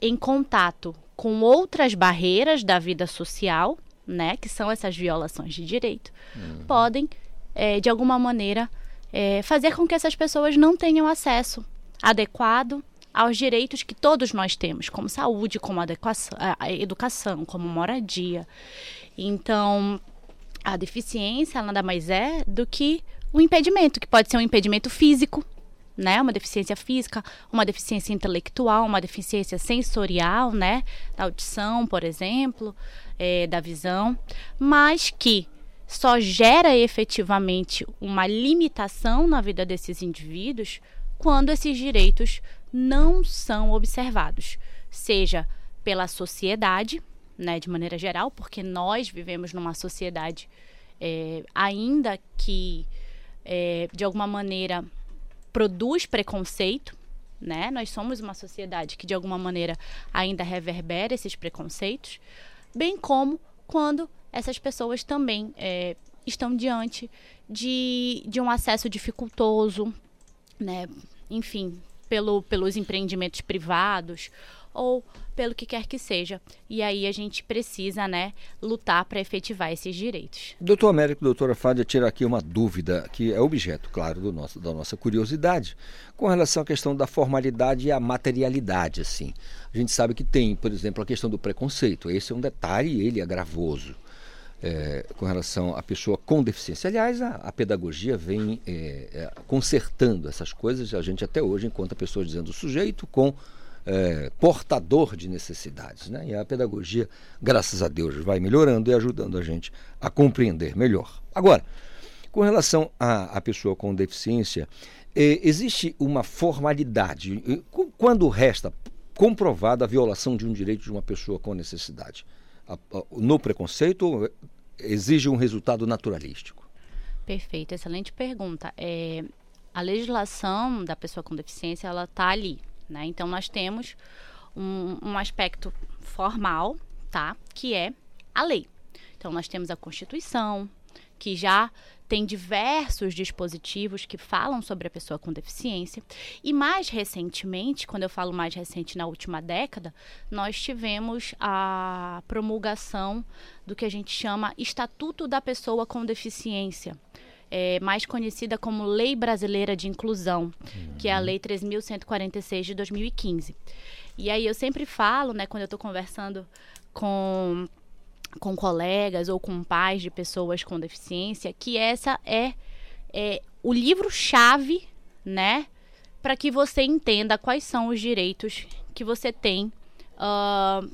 em contato com outras barreiras da vida social, né, que são essas violações de direito, uhum. podem, é, de alguma maneira, é, fazer com que essas pessoas não tenham acesso adequado aos direitos que todos nós temos, como saúde, como adequação, educação, como moradia. Então, a deficiência nada mais é do que um impedimento, que pode ser um impedimento físico, né? Uma deficiência física, uma deficiência intelectual, uma deficiência sensorial, né? Da audição, por exemplo, é, da visão, mas que só gera efetivamente uma limitação na vida desses indivíduos quando esses direitos não são observados, seja pela sociedade, né, de maneira geral, porque nós vivemos numa sociedade é, ainda que é, de alguma maneira produz preconceito, né? Nós somos uma sociedade que de alguma maneira ainda reverbera esses preconceitos, bem como quando essas pessoas também é, estão diante de, de um acesso dificultoso, né? Enfim, pelo, pelos empreendimentos privados ou pelo que quer que seja. E aí a gente precisa, né, lutar para efetivar esses direitos. Doutor Américo, doutora Fádia, tira aqui uma dúvida que é objeto, claro, do nosso, da nossa curiosidade, com relação à questão da formalidade e a materialidade, assim. A gente sabe que tem, por exemplo, a questão do preconceito. Esse é um detalhe, ele é gravoso. É, com relação à pessoa com deficiência. Aliás, a, a pedagogia vem é, é, consertando essas coisas. A gente até hoje encontra pessoas dizendo sujeito com é, portador de necessidades. Né? E a pedagogia, graças a Deus, vai melhorando e ajudando a gente a compreender melhor. Agora, com relação à, pessoa com deficiência, é, existe uma formalidade. Quando resta comprovada a violação de um direito de uma pessoa com necessidade? No preconceito exige um resultado naturalístico? Perfeito, excelente pergunta. É, a legislação da pessoa com deficiência ela está ali, né? Então, nós temos um, um aspecto formal, tá? Que é a lei. Então, nós temos a Constituição, que já tem diversos dispositivos que falam sobre a pessoa com deficiência. E mais recentemente, quando eu falo mais recente, na última década, nós tivemos a promulgação do que a gente chama Estatuto da Pessoa com Deficiência é, mais conhecida como Lei Brasileira de Inclusão, uhum. que é a Lei 3.146 de 2015. E aí eu sempre falo, né, quando eu estou conversando com, com colegas ou com pais de pessoas com deficiência, que essa é, é o livro-chave, né, para que você entenda quais são os direitos que você tem uh,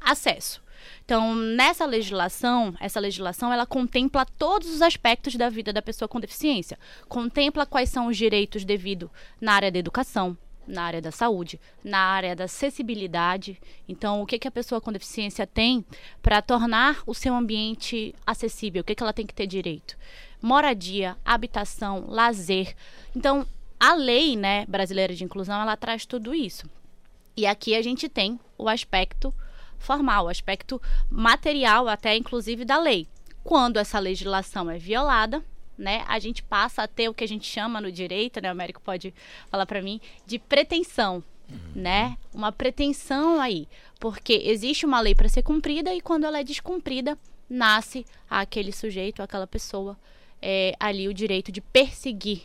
acesso. Então, nessa legislação, essa legislação ela contempla todos os aspectos da vida da pessoa com deficiência. Contempla quais são os direitos devido na área da educação, na área da saúde, na área da acessibilidade. Então, o que, que a pessoa com deficiência tem para tornar o seu ambiente acessível? O que, que ela tem que ter direito? Moradia, habitação, lazer. Então, a lei né, brasileira de inclusão ela traz tudo isso. E aqui a gente tem o aspecto formal, o aspecto material, até inclusive da lei. Quando essa legislação é violada, né, a gente passa a ter o que a gente chama no direito, né, o Américo pode falar para mim, de pretensão, uhum. né? Uma pretensão aí, porque existe uma lei para ser cumprida e quando ela é descumprida, nasce aquele sujeito, aquela pessoa, é, ali o direito de perseguir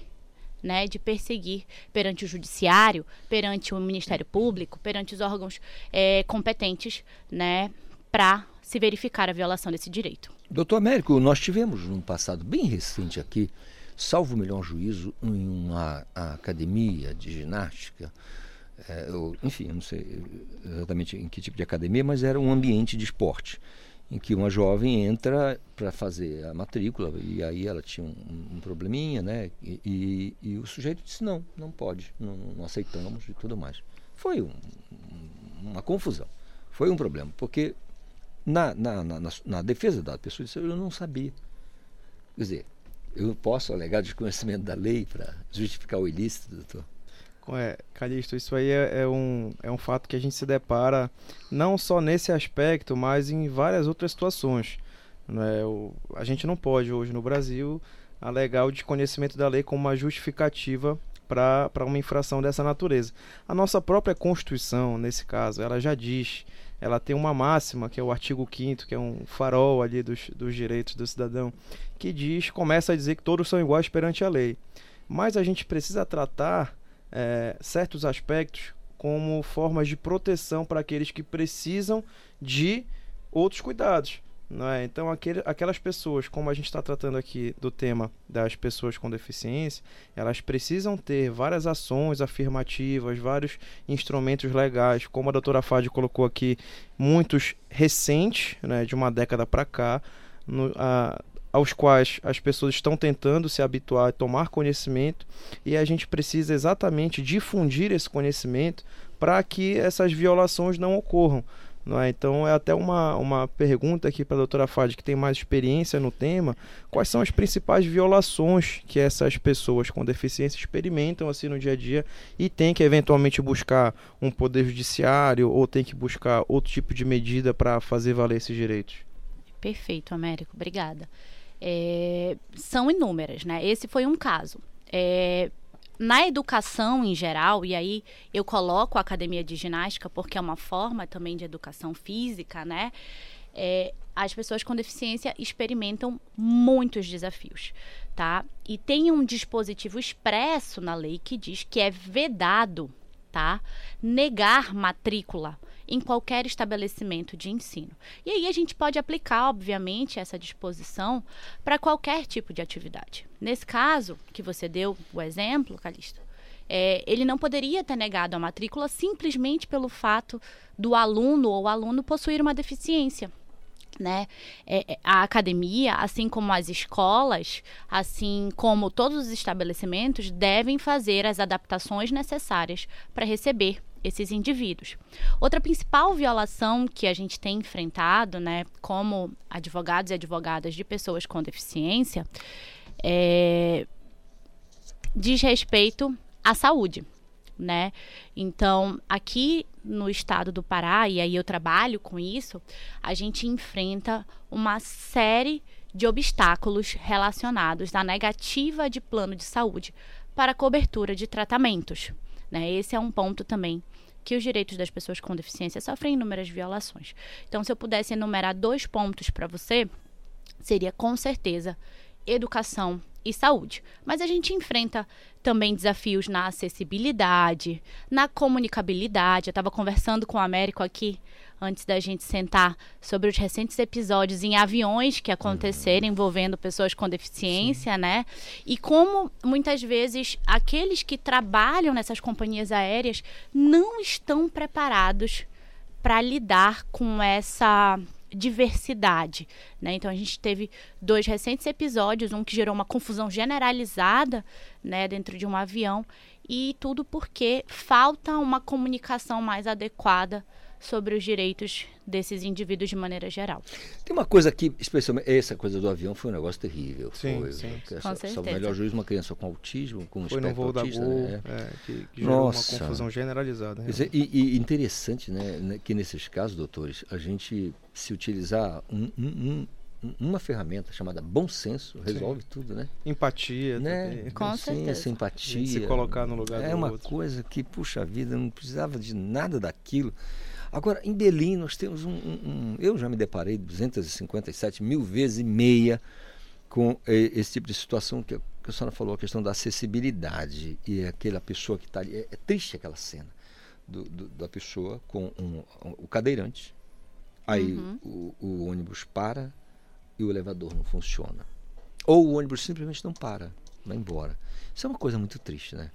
né, de perseguir perante o judiciário, perante o Ministério Público, perante os órgãos é, competentes, né, para se verificar a violação desse direito. Doutor Américo, nós tivemos num passado bem recente aqui, salvo o melhor juízo, em uma academia de ginástica, é, eu, enfim, eu não sei exatamente em que tipo de academia, mas era um ambiente de esporte em que uma jovem entra para fazer a matrícula e aí ela tinha um, um probleminha, né? E, e, e, o sujeito disse não, não pode, não, não aceitamos e tudo mais. Foi um, uma confusão, foi um problema, porque na, na, na, na, defesa da pessoa disse eu não sabia. Quer dizer, eu posso alegar desconhecimento da lei para justificar o ilícito, doutor? É, Calixto, isso aí é, é, um, é um fato que a gente se depara não só nesse aspecto, mas em várias outras situações. Né? O, a gente não pode hoje no Brasil alegar o desconhecimento da lei como uma justificativa para uma infração dessa natureza. A nossa própria Constituição, nesse caso, ela já diz, ela tem uma máxima, que é o artigo 5 que é um farol ali dos, dos direitos do cidadão, que diz, começa a dizer que todos são iguais perante a lei. Mas a gente precisa tratar é, certos aspectos como formas de proteção para aqueles que precisam de outros cuidados. Não é? Então, aquele, aquelas pessoas, como a gente está tratando aqui do tema das pessoas com deficiência, elas precisam ter várias ações afirmativas, vários instrumentos legais, como a doutora Fadi colocou aqui, muitos recentes, né, de uma década para cá, no, a, aos quais as pessoas estão tentando se habituar a tomar conhecimento e a gente precisa exatamente difundir esse conhecimento para que essas violações não ocorram. É? Então é até uma, uma pergunta aqui para a doutora Fad, que tem mais experiência no tema, quais são as principais violações que essas pessoas com deficiência experimentam assim no dia a dia e tem que eventualmente buscar um poder judiciário ou tem que buscar outro tipo de medida para fazer valer esses direitos? Perfeito, Américo, obrigada. É, são inúmeras, né? Esse foi um caso. É, na educação em geral, e aí eu coloco a academia de ginástica porque é uma forma também de educação física, né? É, as pessoas com deficiência experimentam muitos desafios, tá? E tem um dispositivo expresso na lei que diz que é vedado, tá? Negar matrícula em qualquer estabelecimento de ensino. E aí a gente pode aplicar, obviamente, essa disposição para qualquer tipo de atividade. Nesse caso, que você deu o exemplo, Calixto, é, ele não poderia ter negado a matrícula simplesmente pelo fato do aluno ou aluno possuir uma deficiência. Né? É, é a academia, assim como as escolas, assim como todos os estabelecimentos, devem fazer as adaptações necessárias para receber esses indivíduos. Outra principal violação que a gente tem enfrentado, né, como advogados e advogadas de pessoas com deficiência, é, diz respeito à saúde. Né? Então, aqui no estado do Pará, e aí eu trabalho com isso, a gente enfrenta uma série de obstáculos relacionados à negativa de plano de saúde para cobertura de tratamentos. Né? Esse é um ponto também que os direitos das pessoas com deficiência sofrem inúmeras violações. Então, se eu pudesse enumerar dois pontos para você, seria com certeza educação e saúde. Mas a gente enfrenta também desafios na acessibilidade, na comunicabilidade. Eu estava conversando com o Américo aqui antes da gente sentar sobre os recentes episódios em aviões que aconteceram envolvendo pessoas com deficiência, Sim. né? E como muitas vezes aqueles que trabalham nessas companhias aéreas não estão preparados para lidar com essa diversidade. Né? Então a gente teve dois recentes episódios, um que gerou uma confusão generalizada né, dentro de um avião, e tudo porque falta uma comunicação mais adequada sobre os direitos desses indivíduos de maneira geral. Tem uma coisa aqui, especialmente essa coisa do avião foi um negócio terrível. Sim, foi, sim. Essa, com o melhor juiz uma criança com autismo, com foi no voo autista, da Gol, né? é, que, que gerou Nossa. uma confusão generalizada. Dizer, e, e, interessante, né, que nesses casos, doutores, a gente se utilizar um, um, um uma ferramenta chamada bom senso resolve Sim. tudo, né? Empatia, né? Também. Com bom certeza. senso, empatia. Se colocar no lugar é do uma outro. coisa que puxa vida, não precisava de nada daquilo. Agora, em Belém, nós temos um, um, um, Eu já me deparei 257 mil vezes e meia com esse tipo de situação que, que a senhora falou, a questão da acessibilidade e aquela pessoa que está ali. É, é, triste aquela cena do, do, da pessoa com o cadeirante. Aí uhum. o, o ônibus para e o elevador não funciona. Ou o ônibus simplesmente não para, vai embora. Isso é uma coisa muito triste, né?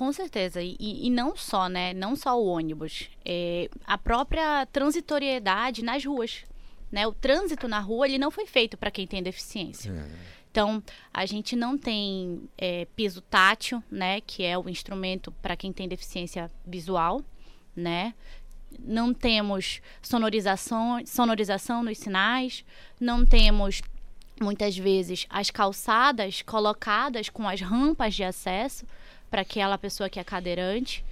Com certeza. E, e não só, né? Não só o ônibus. É, a própria transitoriedade nas ruas. Né? O trânsito na rua ele não foi feito para quem tem deficiência. É. Então, a gente não tem é, piso tátil, né? Que é o instrumento para quem tem deficiência visual, né? Não temos sonorização, sonorização nos sinais, não temos muitas vezes as calçadas colocadas com as rampas de acesso para aquela pessoa que é cadeirante,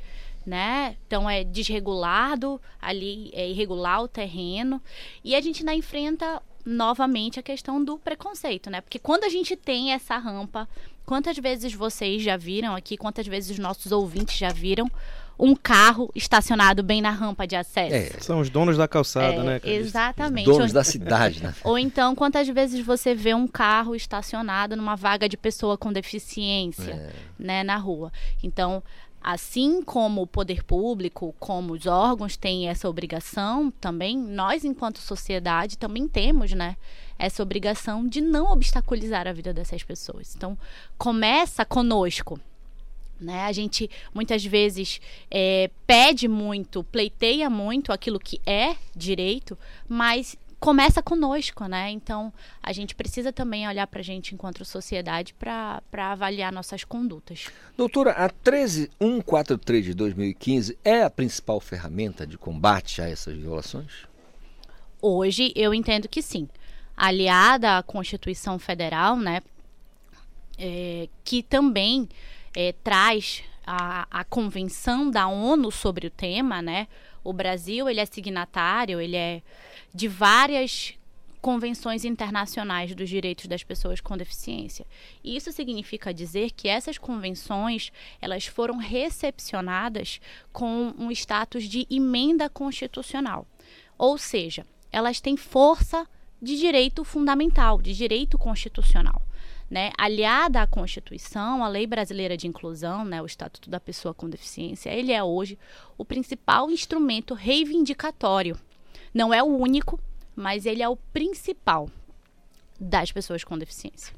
né? Então é desregulado ali, é irregular o terreno. E a gente ainda enfrenta novamente a questão do preconceito, né? Porque quando a gente tem essa rampa, quantas vezes vocês já viram aqui, quantas vezes os nossos ouvintes já viram um carro estacionado bem na rampa de acesso. É. São os donos da calçada, é, né? Exatamente. Os donos da cidade, né? Ou então, quantas vezes você vê um carro estacionado numa vaga de pessoa com deficiência, é. né, na rua. Então, assim como o poder público, como os órgãos têm essa obrigação, também nós, enquanto sociedade, também temos, né? Essa obrigação de não obstaculizar a vida dessas pessoas. Então, começa conosco, né? A gente muitas vezes é, pede muito, pleiteia muito aquilo que é direito, mas começa conosco, né? Então, a gente precisa também olhar para a gente enquanto sociedade para avaliar nossas condutas. Doutora, a 13143 de 2015 é a principal ferramenta de combate a essas violações? Hoje, eu entendo que sim. Aliada à Constituição Federal, né? É, que também é, traz a, a Convenção da ONU sobre o tema, né? O Brasil, ele é signatário, ele é de várias convenções internacionais dos direitos das pessoas com deficiência. E isso significa dizer que essas convenções, elas foram recepcionadas com um status de emenda constitucional. Ou seja, elas têm força de direito fundamental, de direito constitucional. Né? Aliada à Constituição, a Lei Brasileira de Inclusão, né, o Estatuto da Pessoa com Deficiência, ele é hoje o principal instrumento reivindicatório. Não é o único, mas ele é o principal das pessoas com deficiência.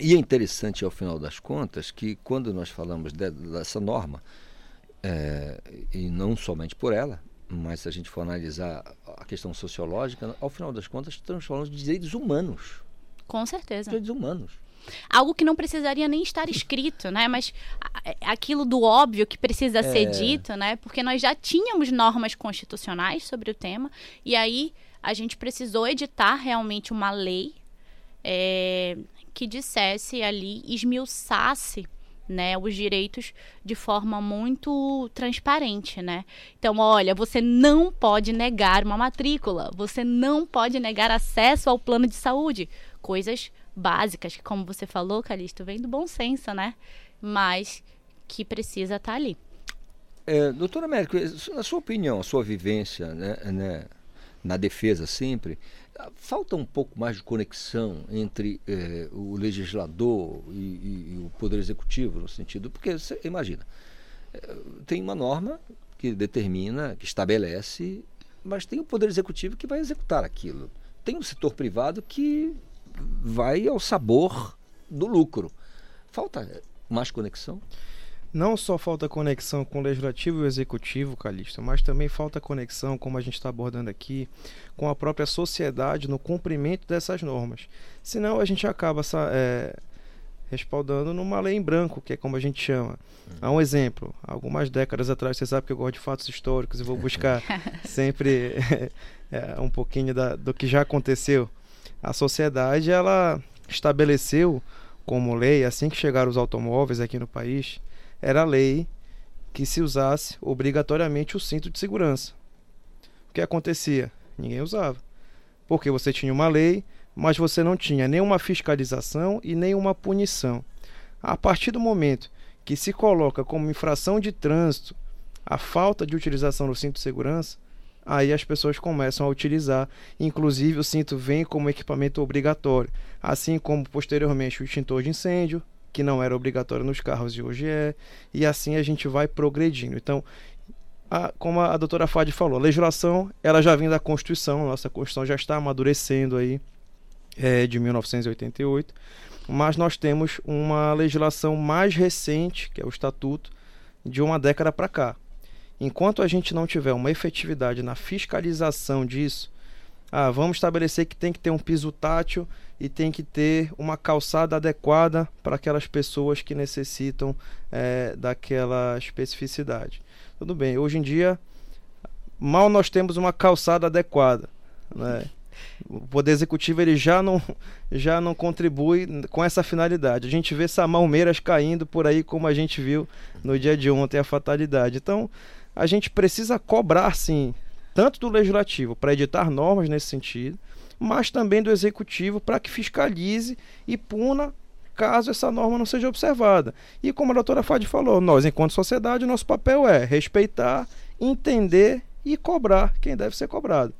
E é interessante, ao final das contas, que quando nós falamos de, dessa norma, é, e não somente por ela, mas se a gente for analisar a questão sociológica, ao final das contas, estamos falando de direitos humanos. Com certeza. Direitos humanos. Algo que não precisaria nem estar escrito, né? Mas aquilo do óbvio que precisa é... ser dito, né? Porque nós já tínhamos normas constitucionais sobre o tema e aí a gente precisou editar realmente uma lei é, que dissesse ali, esmiuçasse né, os direitos de forma muito transparente, né? Então, olha, você não pode negar uma matrícula, você não pode negar acesso ao plano de saúde, coisas básicas, que como você falou, Calixto, vem do bom senso, né? Mas que precisa estar tá ali. É, doutora Américo, na sua opinião, a sua vivência né, né, na defesa sempre, falta um pouco mais de conexão entre é, o legislador e, e, e, o poder executivo, no sentido, porque você imagina, é, tem uma norma que determina, que estabelece, mas tem o poder executivo que vai executar aquilo. Tem o setor privado que vai ao sabor do lucro. Falta mais conexão? Não só falta conexão com o legislativo e o executivo, Calixto, mas também falta conexão, como a gente está abordando aqui, com a própria sociedade no cumprimento dessas normas. Senão a gente acaba é, respaldando numa lei em branco, que é como a gente chama. Há um exemplo. Algumas décadas atrás, você sabe que eu gosto de fatos históricos e vou buscar sempre é, um pouquinho da, do que já aconteceu a sociedade ela estabeleceu como lei, assim que chegaram os automóveis aqui no país, era lei que se usasse obrigatoriamente o cinto de segurança. O que acontecia? Ninguém usava. Porque você tinha uma lei, mas você não tinha nenhuma fiscalização e nenhuma punição. A partir do momento que se coloca como infração de trânsito a falta de utilização do cinto de segurança, aí as pessoas começam a utilizar. Inclusive, o cinto vem como equipamento obrigatório, assim como posteriormente o extintor de incêndio, que não era obrigatório nos carros e hoje é, e assim a gente vai progredindo. Então, a, como a, a doutora Fadi falou, a legislação ela já vem da Constituição, nossa Constituição já está amadurecendo aí, é, de 1988, mas nós temos uma legislação mais recente, que é o Estatuto, de uma década para cá. Enquanto a gente não tiver uma efetividade na fiscalização disso, ah, vamos estabelecer que tem que ter um piso tátil e tem que ter uma calçada adequada para aquelas pessoas que necessitam é, daquela especificidade. Tudo bem, hoje em dia, mal nós temos uma calçada adequada. Né? O Poder Executivo ele já não, já não contribui com essa finalidade. A gente vê Samalmeiras caindo por aí, como a gente viu no dia de ontem, a fatalidade. Então, a gente precisa cobrar, sim, tanto do legislativo para editar normas nesse sentido, mas também do executivo para que fiscalize e puna caso essa norma não seja observada. E como a doutora Fadi falou, nós, enquanto sociedade, nosso papel é respeitar, entender e cobrar quem deve ser cobrado.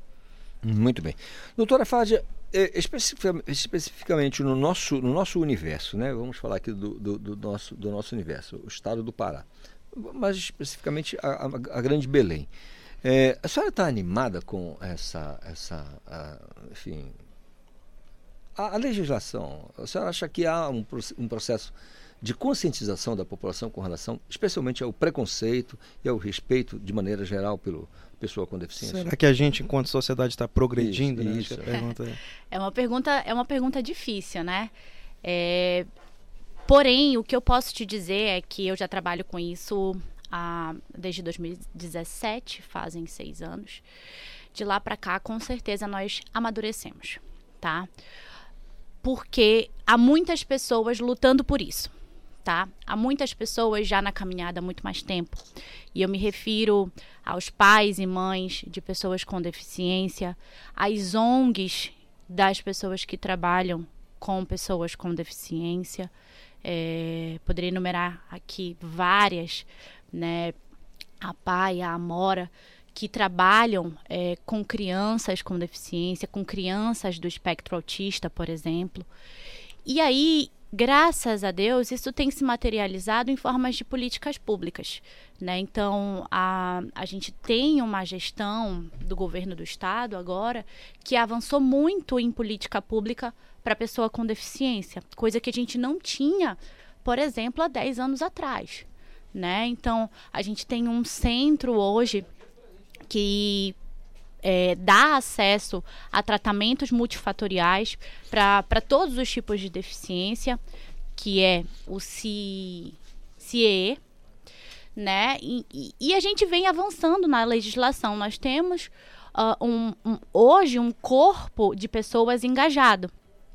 Muito bem. Doutora Fádia, é, especificamente no nosso, no nosso universo, né? vamos falar aqui do, do, do, nosso, do nosso universo, o estado do Pará mais especificamente a, a, a Grande Belém. É, a senhora está animada com essa, essa a, enfim, a, a, legislação? A senhora acha que há um, um processo de conscientização da população com relação, especialmente ao preconceito e ao respeito de maneira geral pelo pessoa com deficiência? Será que a gente, enquanto sociedade, está progredindo? Isso, né? isso. É... É uma pergunta, é uma pergunta difícil, né? É, porém, o que eu posso te dizer é que eu já trabalho com isso há, desde 2017, fazem seis anos. De lá para cá, com certeza, nós amadurecemos, tá? Porque há muitas pessoas lutando por isso, tá? Há muitas pessoas já na caminhada há muito mais tempo. E eu me refiro aos pais e mães de pessoas com deficiência, às ONGs das pessoas que trabalham com pessoas com deficiência. É, poderia enumerar aqui várias, né? A PAI, a Amora, que trabalham é, com crianças com deficiência, com crianças do espectro autista, por exemplo. E aí, graças a Deus, isso tem se materializado em formas de políticas públicas. Né? Então, a, a gente tem uma gestão do governo do estado agora que avançou muito em política pública para pessoa com deficiência, coisa que a gente não tinha, por exemplo, há 10 anos atrás. Né? Então, a gente tem um centro hoje que é, dá acesso a tratamentos multifatoriais para todos os tipos de deficiência, que é o CIE, né? E, e, a gente vem avançando na legislação. Nós temos uh, um, um, hoje um corpo de pessoas engajado,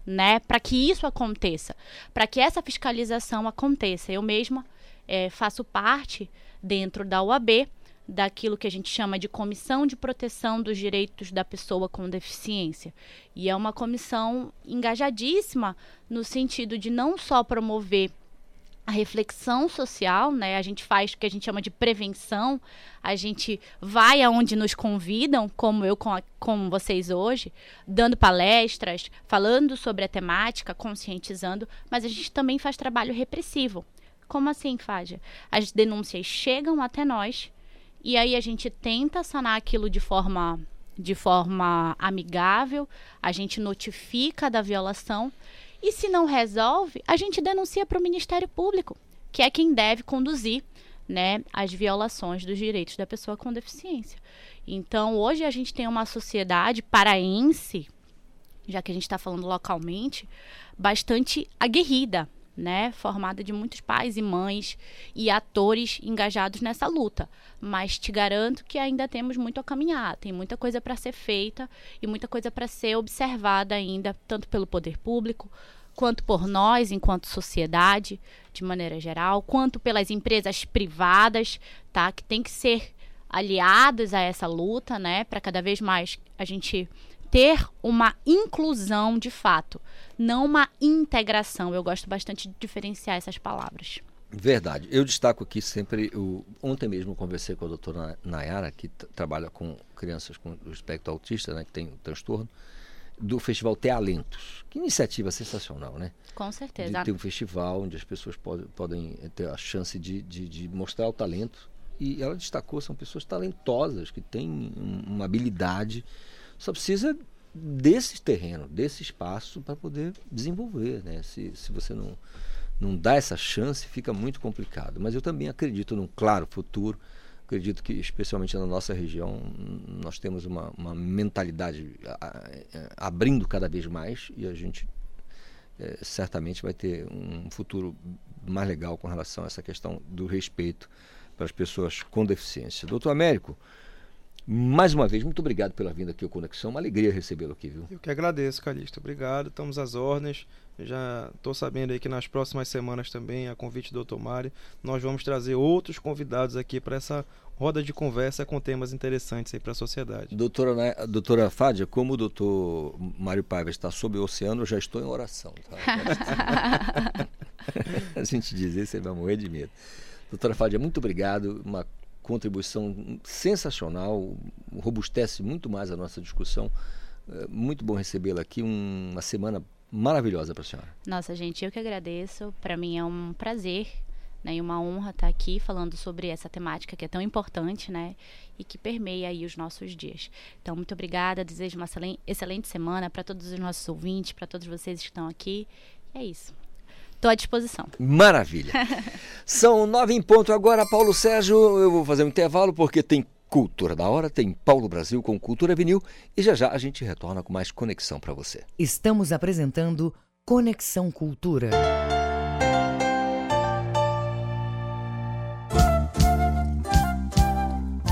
né? Para que isso aconteça, para que essa fiscalização aconteça. Eu mesma é, faço parte dentro da UAB daquilo que a gente chama de Comissão de Proteção dos Direitos da Pessoa com Deficiência. E é uma comissão engajadíssima no sentido de não só promover a reflexão social, né? A gente faz o que a gente chama de prevenção. A gente vai aonde nos convidam, como eu com, a, com vocês hoje, dando palestras, falando sobre a temática, conscientizando, mas a gente também faz trabalho repressivo. Como assim, Fádia? As denúncias chegam até nós e aí a gente tenta sanar aquilo de forma de forma amigável, a gente notifica da violação e se não resolve, a gente denuncia para o Ministério Público, que é quem deve conduzir né, as violações dos direitos da pessoa com deficiência. Então, hoje a gente tem uma sociedade paraense, já que a gente está falando localmente, bastante aguerrida, né, formada de muitos pais e mães e atores engajados nessa luta. Mas te garanto que ainda temos muito a caminhar, tem muita coisa para ser feita e muita coisa para ser observada ainda, tanto pelo poder público, quanto por nós enquanto sociedade, de maneira geral, quanto pelas empresas privadas, tá, que tem que ser aliadas a essa luta, né, para cada vez mais a gente ter uma inclusão de fato, não uma integração. Eu gosto bastante de diferenciar essas palavras. Verdade. Eu destaco aqui sempre. Ontem mesmo conversei com a doutora Nayara, que trabalha com crianças com espectro autista, né, que tem um transtorno, do Festival Talentos. Que iniciativa sensacional, né? Com certeza. De ter um festival onde as pessoas podem, podem ter a chance de, de, de mostrar o talento. E ela destacou, são pessoas talentosas, que têm uma habilidade só precisa desse terreno, desse espaço para poder desenvolver. Né? Se, se você não, não dá essa chance, fica muito complicado. Mas eu também acredito num claro futuro. Acredito que, especialmente na nossa região, nós temos uma, uma mentalidade abrindo cada vez mais e a gente é, certamente vai ter um futuro mais legal com relação a essa questão do respeito para as pessoas com deficiência. Doutor Américo, mais uma vez, muito obrigado pela vinda aqui ao Conexão. Uma alegria recebê-lo aqui, viu? Eu que agradeço, Calixto. Obrigado. Estamos às ordens. Já estou sabendo aí que nas próximas semanas também, a convite do Dr. Mário, nós vamos trazer outros convidados aqui para essa roda de conversa com temas interessantes aí para a sociedade. Doutora, né, doutora Fádia, como o doutor Mário Paiva está sob o oceano, eu já estou em oração. Tá? a gente dizer, você vai morrer de medo. Doutora Fádia, muito obrigado. Uma contribuição sensacional, robustece muito mais a nossa discussão. É, muito bom recebê-la aqui, uma semana maravilhosa para a senhora. Nossa, gente, eu que agradeço. Para mim é um prazer né, e uma honra estar aqui falando sobre essa temática que é tão importante, né, e que permeia aí os nossos dias. Então, muito obrigada, desejo uma excelente, excelente semana para todos os nossos ouvintes, para todos vocês que estão aqui. É isso. Estou à disposição. Maravilha. São nove em ponto agora, Paulo Sérgio. Eu vou fazer um intervalo porque tem Cultura da Hora, tem Paulo Brasil com Cultura Vinil e já já a gente retorna com mais conexão para você. Estamos apresentando Conexão Cultura.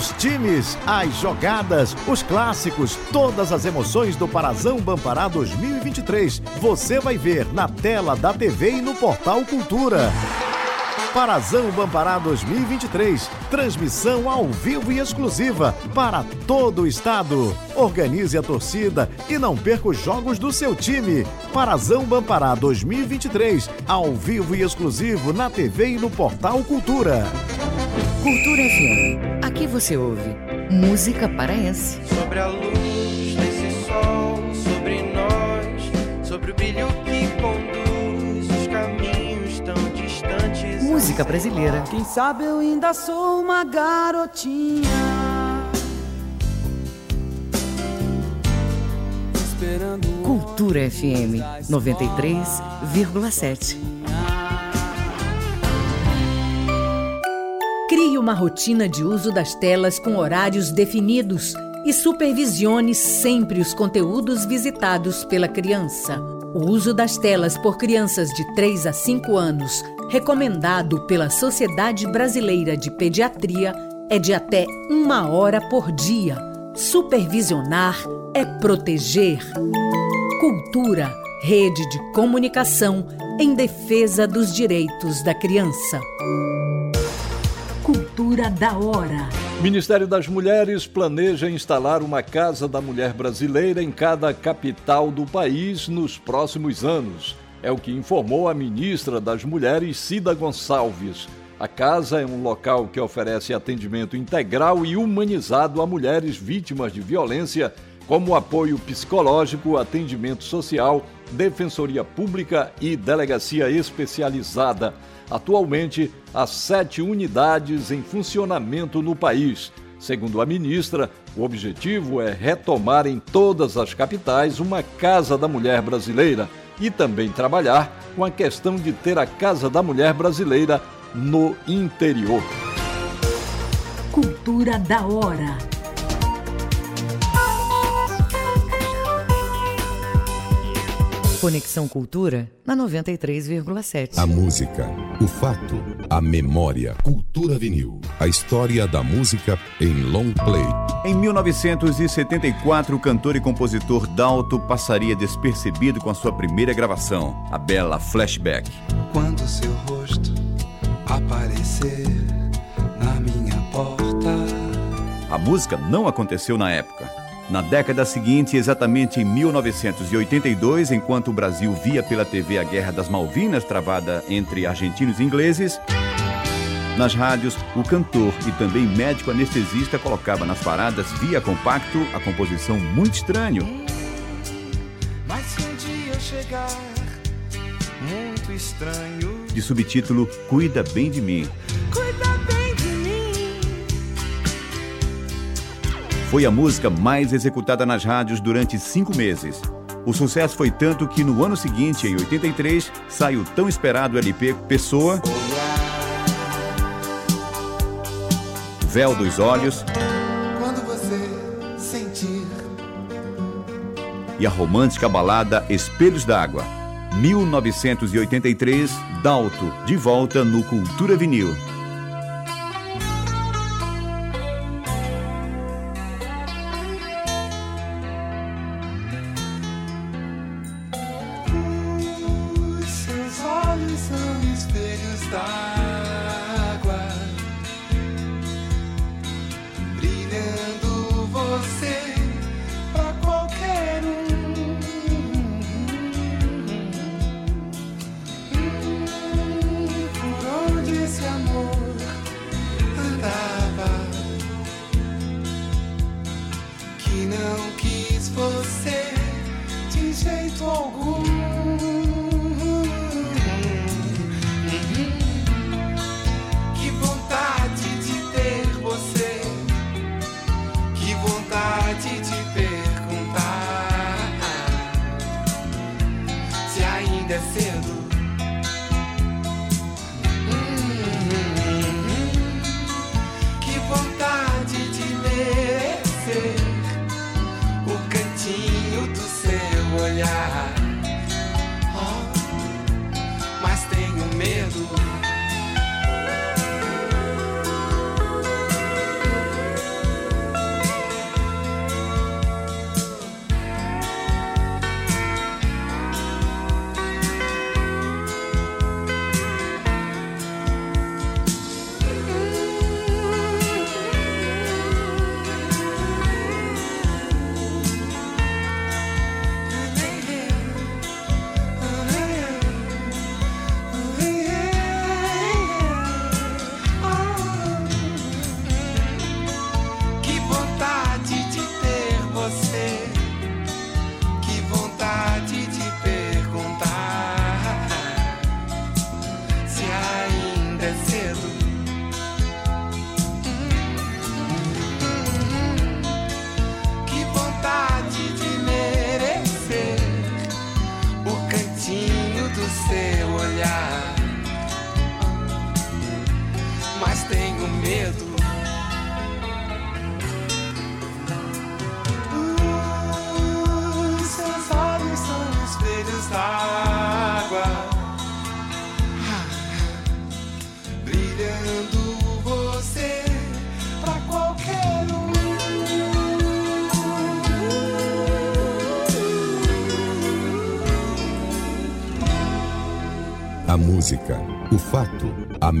Os times, as jogadas, os clássicos, todas as emoções do Parazão Bampará 2023. Você vai ver na tela da TV e no portal Cultura. Parazão Bampará 2023. Transmissão ao vivo e exclusiva para todo o estado. Organize a torcida e não perca os jogos do seu time. Parazão Bampará 2023. Ao vivo e exclusivo na TV e no portal Cultura. Cultura FM. Aqui você ouve música paraense. Sobre a luz desse sol, sobre nós, sobre o brilho que conduz os caminhos tão distantes. Música brasileira. Quem sabe eu ainda sou uma garotinha. Cultura FM 93,7. Crie uma rotina de uso das telas com horários definidos e supervisione sempre os conteúdos visitados pela criança. O uso das telas por crianças de 3 a 5 anos, recomendado pela Sociedade Brasileira de Pediatria, é de até uma hora por dia. Supervisionar é proteger. Cultura, rede de comunicação em defesa dos direitos da criança. Cultura da hora. Ministério das Mulheres planeja instalar uma Casa da Mulher Brasileira em cada capital do país nos próximos anos. É o que informou a ministra das Mulheres, Cida Gonçalves. A casa é um local que oferece atendimento integral e humanizado a mulheres vítimas de violência, como apoio psicológico, atendimento social, defensoria pública e delegacia especializada. Atualmente, há sete unidades em funcionamento no país. Segundo a ministra, o objetivo é retomar em todas as capitais uma Casa da Mulher Brasileira e também trabalhar com a questão de ter a Casa da Mulher Brasileira no interior. Cultura da hora. Conexão Cultura na 93,7. A música, o fato, a memória. Cultura vinil. A história da música em long play. Em 1974, o cantor e compositor Dalto passaria despercebido com a sua primeira gravação, a bela Flashback. Quando seu rosto aparecer na minha porta. A música não aconteceu na época. Na década seguinte, exatamente em 1982, enquanto o Brasil via pela TV a Guerra das Malvinas travada entre argentinos e ingleses, nas rádios, o cantor e também médico anestesista colocava nas paradas via compacto a composição Muito Estranho. Mas se um dia chegar muito estranho, de subtítulo Cuida Bem de Mim. cuida Foi a música mais executada nas rádios durante cinco meses. O sucesso foi tanto que no ano seguinte, em 83, sai o tão esperado LP Pessoa, Véu dos Olhos Quando você sentir e a romântica balada Espelhos d'Água. 1983, Dalto, de volta no Cultura Vinil.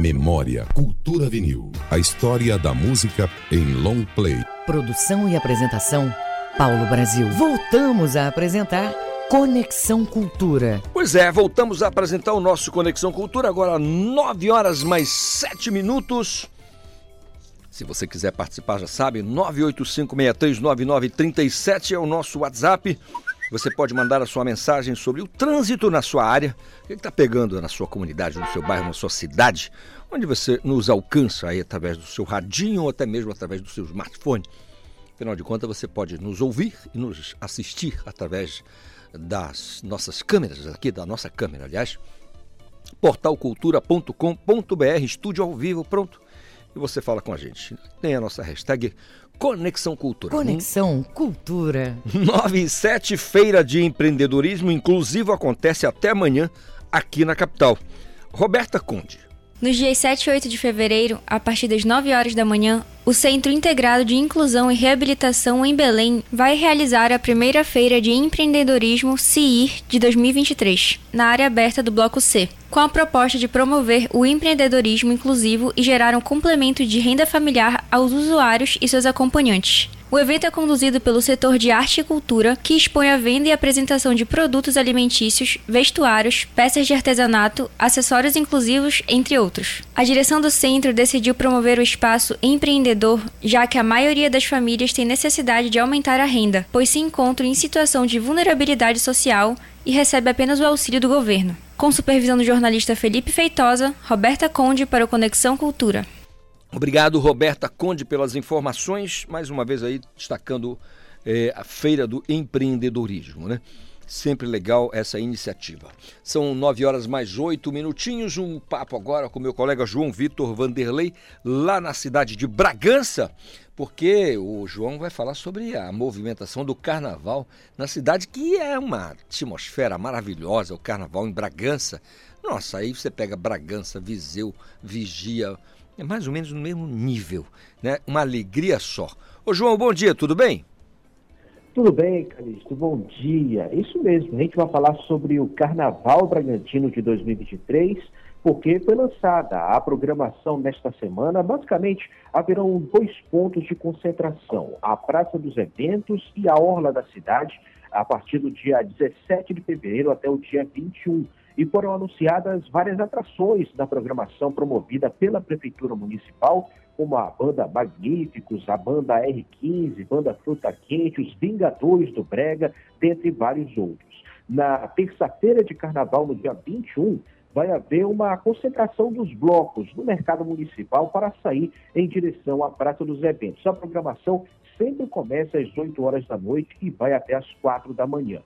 Memória. Cultura vinil. A história da música em long play. Produção e apresentação, Paulo Brasil. Voltamos a apresentar Conexão Cultura. Pois é, voltamos a apresentar o nosso Conexão Cultura, agora 9 horas mais 7 minutos. Se você quiser participar, já sabe, 985639937 é o nosso WhatsApp. Você pode mandar a sua mensagem sobre o trânsito na sua área, o que está pegando na sua comunidade, no seu bairro, na sua cidade, onde você nos alcança aí através do seu radinho ou até mesmo através do seu smartphone. Afinal de contas, você pode nos ouvir e nos assistir através das nossas câmeras, aqui da nossa câmera, aliás, portalcultura.com.br, estúdio ao vivo, pronto. E você fala com a gente. Tem a nossa hashtag Conexão Cultura. Conexão Cultura. 9 e 7, Feira de Empreendedorismo Inclusivo acontece até amanhã aqui na capital. Roberta Conde. Nos dias 7 e 8 de fevereiro, a partir das 9 horas da manhã, o Centro Integrado de Inclusão e Reabilitação em Belém vai realizar a primeira feira de empreendedorismo CIR de 2023, na área aberta do Bloco C, com a proposta de promover o empreendedorismo inclusivo e gerar um complemento de renda familiar aos usuários e seus acompanhantes. O evento é conduzido pelo setor de arte e cultura, que expõe a venda e apresentação de produtos alimentícios, vestuários, peças de artesanato, acessórios inclusivos, entre outros. A direção do centro decidiu promover o espaço empreendedor, já que a maioria das famílias tem necessidade de aumentar a renda, pois se encontram em situação de vulnerabilidade social e recebe apenas o auxílio do governo. Com supervisão do jornalista Felipe Feitosa, Roberta Conde para o Conexão Cultura. Obrigado, Roberta Conde, pelas informações. Mais uma vez aí destacando eh, a Feira do Empreendedorismo, né? Sempre legal essa iniciativa. São nove horas mais oito minutinhos. Um papo agora com meu colega João Vitor Vanderlei, lá na cidade de Bragança, porque o João vai falar sobre a movimentação do carnaval na cidade, que é uma atmosfera maravilhosa, o carnaval em Bragança. Nossa, aí você pega Bragança, Viseu, Vigia, é mais ou menos no mesmo nível, né? Uma alegria só. Ô João, bom dia, tudo bem? Tudo bem, Calixto, bom dia. Isso mesmo, a gente vai falar sobre o Carnaval Bragantino de 2023, porque foi lançada a programação nesta semana. Basicamente, haverão dois pontos de concentração: a Praça dos Eventos e a Orla da Cidade, a partir do dia 17 de fevereiro até o dia 21 e foram anunciadas várias atrações da programação promovida pela Prefeitura Municipal, como a banda Magníficos, a banda R15, banda Fruta Quente, os Vingadores do Brega, dentre vários outros. Na terça-feira de carnaval, no dia 21, vai haver uma concentração dos blocos no mercado municipal para sair em direção à Praça dos Eventos. A programação sempre começa às 8 horas da noite e vai até às 4 da manhã.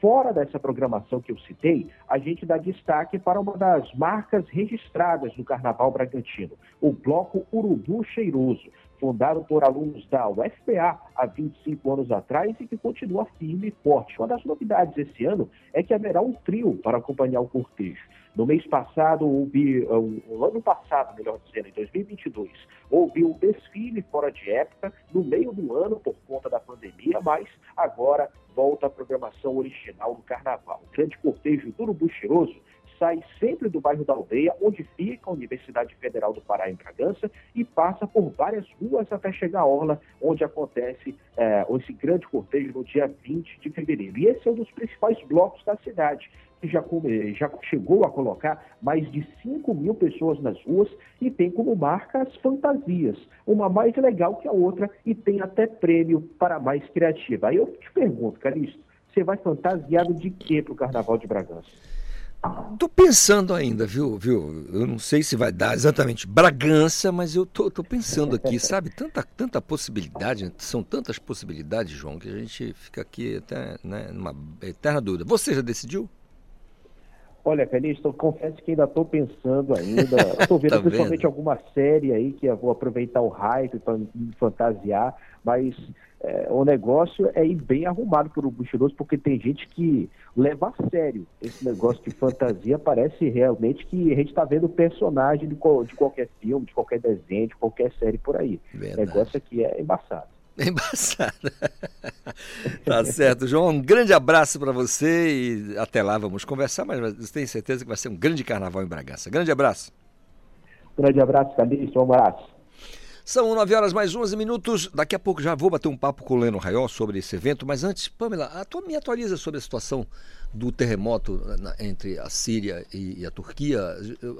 Fora dessa programação que eu citei, a gente dá destaque para uma das marcas registradas no Carnaval Bragantino, o Bloco Urubu Cheiroso, fundado por alunos da UFPA há 25 anos atrás e que continua firme e forte. Uma das novidades esse ano é que haverá um trio para acompanhar o cortejo. No mês passado, houve, no ano passado, melhor dizendo, em 2022, houve um desfile fora de época, no meio do ano, por conta da pandemia, mas agora volta a programação original do carnaval. O grande cortejo do Urubu Cheiroso sai sempre do bairro da Aldeia, onde fica a Universidade Federal do Pará, em Bragança, e passa por várias ruas até chegar à Orla, onde acontece é, esse grande cortejo no dia 20 de fevereiro. E esse é um dos principais blocos da cidade, que já, já chegou a colocar mais de 5 mil pessoas nas ruas e tem como marca as fantasias, uma mais legal que a outra e tem até prêmio para mais criativa. Aí eu te pergunto, Calixto, você vai fantasiado de quê para o Carnaval de Bragança? Tô pensando ainda, viu, viu? Eu não sei se vai dar exatamente Bragança, mas eu tô, tô pensando aqui, sabe? Tanta, tanta possibilidade, são tantas possibilidades, João, que a gente fica aqui até né, numa eterna dúvida. Você já decidiu? Olha, Calixto, confesso que ainda estou pensando ainda. Estou vendo Tá principalmente vendo? alguma série aí que eu vou aproveitar o hype para me fantasiar, mas é, o negócio é ir bem arrumado para o Buchiroso, porque tem gente que leva a sério esse negócio de fantasia. Parece realmente que a gente está vendo personagem de, qual- de qualquer filme, de qualquer desenho, de qualquer série por aí. O Verdade. negócio aqui é embaçado. É embaçada. tá certo, João. Um grande abraço para você e até lá vamos conversar, mas tenho certeza que vai ser um grande carnaval em Bragança. Grande abraço. Grande abraço, Calixto. Um abraço. São 9 horas mais 11 minutos. Daqui a pouco já vou bater um papo com o Leno Raiol sobre esse evento, mas antes, Pamela, a tua, me atualiza sobre a situação do terremoto na, entre a Síria e, e a Turquia.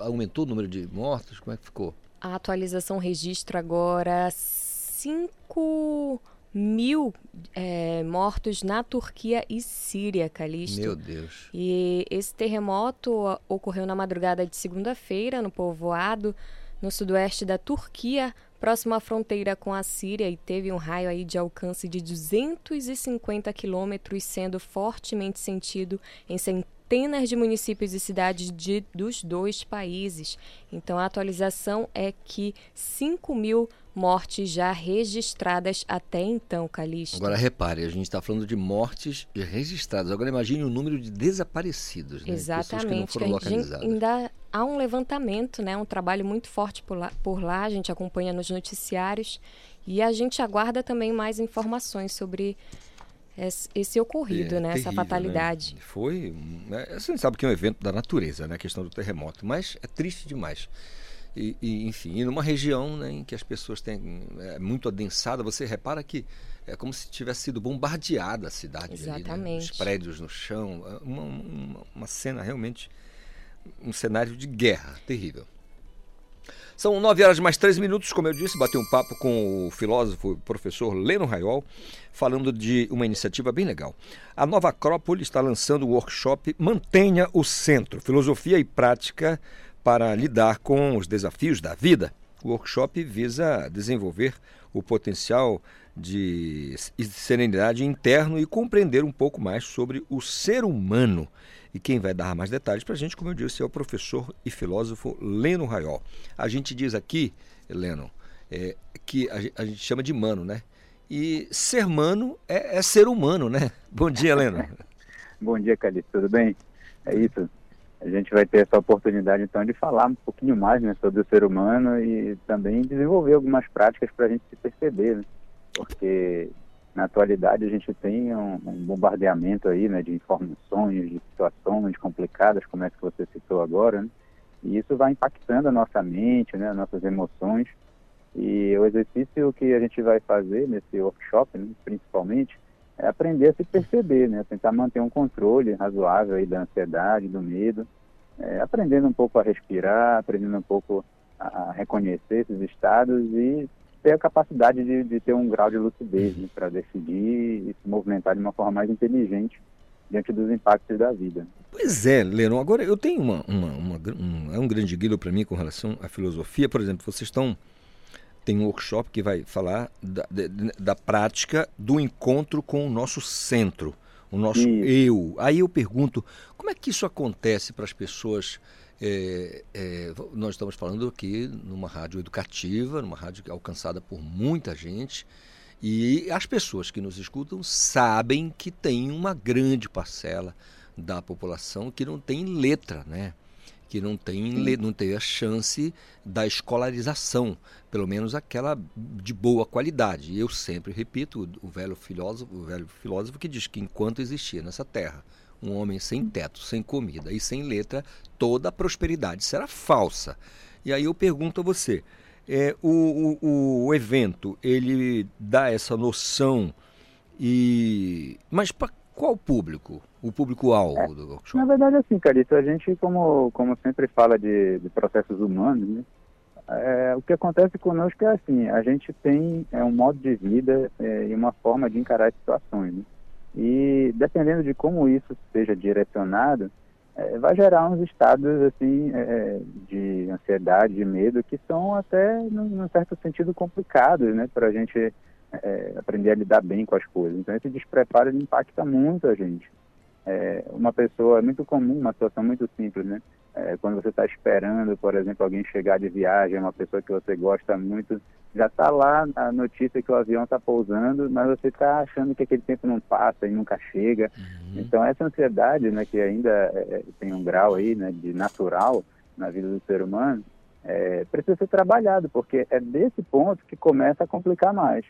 Aumentou o número de mortos? Como é que ficou? A atualização registra agora 5 mil é, mortos na Turquia e Síria, Calixto. Meu Deus. E esse terremoto ocorreu na madrugada de segunda-feira no povoado no sudoeste da Turquia, próximo à fronteira com a Síria, e teve um raio aí de alcance de 250 quilômetros, sendo fortemente sentido em centenas de municípios e cidades de, dos dois países. Então, a atualização é que 5 mil mortes já registradas até então, Calixto. Agora repare, a gente está falando de mortes registradas. Agora imagine o número de desaparecidos, né? Exatamente. que não foram localizadas. Ainda há um levantamento, né? Um trabalho muito forte por lá, por lá. A gente acompanha nos noticiários e a gente aguarda também mais informações sobre esse ocorrido, é, né? Terrível, essa fatalidade. Né? Foi, né? você sabe que é um evento da natureza, né? A questão do terremoto, mas é triste demais. E, e, enfim, e numa região né, em que as pessoas têm é, muito adensada, você repara que é como se tivesse sido bombardeada a cidade Exatamente. ali, né? os prédios no chão, é uma, uma, uma, cena realmente, um cenário de guerra terrível. São nove horas mais três minutos, como eu disse, bati um papo com o filósofo o professor Leno Raiol, falando de uma iniciativa bem legal. A Nova Acrópole está lançando o workshop Mantenha o Centro, Filosofia e Prática para lidar com os desafios da vida. O workshop visa desenvolver o potencial de serenidade interno e compreender um pouco mais sobre o ser humano. E quem vai dar mais detalhes para a gente, como eu disse, é o professor e filósofo Leno Raiol. A gente diz aqui, Leno, é, que a, gente chama de mano, né? E ser mano é, é ser humano, né? Bom dia, Leno. Bom dia, Calixto. Tudo bem? É isso a gente vai ter essa oportunidade então de falar um pouquinho mais né, sobre o ser humano e também desenvolver algumas práticas para a gente se perceber, né? porque na atualidade a gente tem um, um, bombardeamento aí né, de informações, de situações complicadas, como é que você citou agora, né? e isso vai impactando a nossa mente, né, as nossas emoções, e o exercício que a gente vai fazer nesse workshop, né, principalmente, é aprender a se perceber, né? Tentar manter um controle razoável aí da ansiedade, do medo, é, aprendendo um pouco a respirar, aprendendo um pouco a reconhecer esses estados e ter a capacidade de, de ter um grau de lucidez né, para decidir e se movimentar de uma forma mais inteligente diante dos impactos da vida. Pois é, Leron. Agora, eu tenho uma, uma, uma um, é um grande guia para mim com relação à filosofia. Por exemplo, vocês estão tem um workshop que vai falar da, da prática do encontro com o nosso centro, o nosso eu. Aí eu pergunto, como é que isso acontece para as pessoas? É, é, nós estamos falando aqui numa rádio educativa, numa rádio alcançada por muita gente, e as pessoas que nos escutam sabem que tem uma grande parcela da população que não tem letra, né? Que não tem, não tem a chance da escolarização, pelo menos aquela de boa qualidade. Eu sempre repito o velho filósofo, o velho filósofo que diz que enquanto existia nessa terra um homem sem teto, sem comida e sem letra, toda a prosperidade será falsa. E aí eu pergunto a você, é, o, o, o evento ele dá essa noção e mas para qual público? O público-alvo é, do workshop? Na verdade, assim, Carito, a gente, como, como sempre fala de, de processos humanos, né, é, o que acontece conosco é assim, a gente tem é, um modo de vida é, e uma forma de encarar as situações. Né? E dependendo de como isso seja direcionado, é, vai gerar uns estados assim é, de ansiedade, de medo, que são até, num certo sentido, complicados né, para a gente é, aprender a lidar bem com as coisas. Então esse despreparo impacta muito a gente. É, uma pessoa, é muito comum, uma situação muito simples, né? É, quando você está esperando, por exemplo, alguém chegar de viagem, uma pessoa que você gosta muito, já está lá a notícia que o avião está pousando, mas você está achando que aquele tempo não passa e nunca chega. Uhum. Então essa ansiedade, né, que ainda é, tem um grau aí, né, de natural na vida do ser humano, é, precisa ser trabalhado, porque é desse ponto que começa a complicar mais.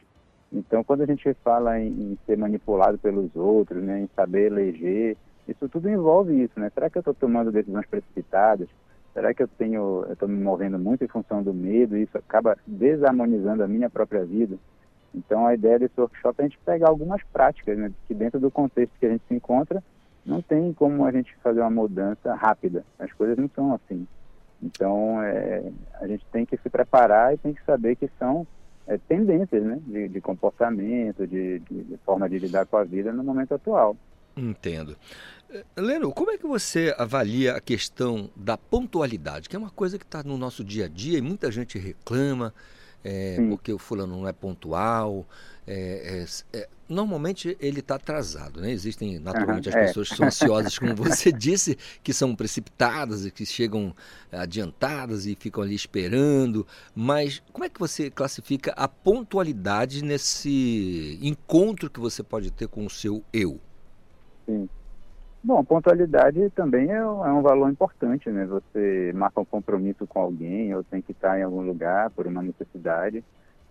Então, quando a gente fala em, em ser manipulado pelos outros, né, em saber eleger, isso tudo envolve isso, né? Será que eu estou tomando decisões precipitadas? Será que eu tenho, estou me movendo muito em função do medo e isso acaba desarmonizando a minha própria vida? Então, a ideia desse workshop é a gente pegar algumas práticas, né, que dentro do contexto que a gente se encontra, não tem como a gente fazer uma mudança rápida. As coisas não são assim. Então, é, a gente tem que se preparar e tem que saber que são é, tendências né, de, de comportamento, de, de, forma de lidar com a vida no momento atual. Entendo. Eh, Leno, como é que você avalia a questão da pontualidade, que é uma coisa que está no nosso dia a dia e muita gente reclama é, porque o fulano não é pontual. É, é, normalmente ele está atrasado, né? Existem naturalmente uhum, as pessoas que são ansiosas, como você disse, que são precipitadas e que chegam adiantadas e ficam ali esperando. Mas como é que você classifica a pontualidade nesse encontro que você pode ter com o seu eu? Sim. Bom, pontualidade também é um, é um, valor importante, né? Você marca um compromisso com alguém ou tem que estar em algum lugar por uma necessidade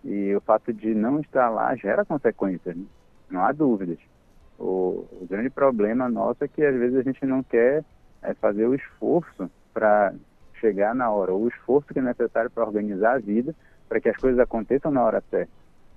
e o fato de não estar lá gera consequências, né? não há dúvidas. O, o, grande problema nosso é que às vezes a gente não quer é, fazer o esforço para chegar na hora, ou o esforço que é necessário para organizar a vida para que as coisas aconteçam na hora certa.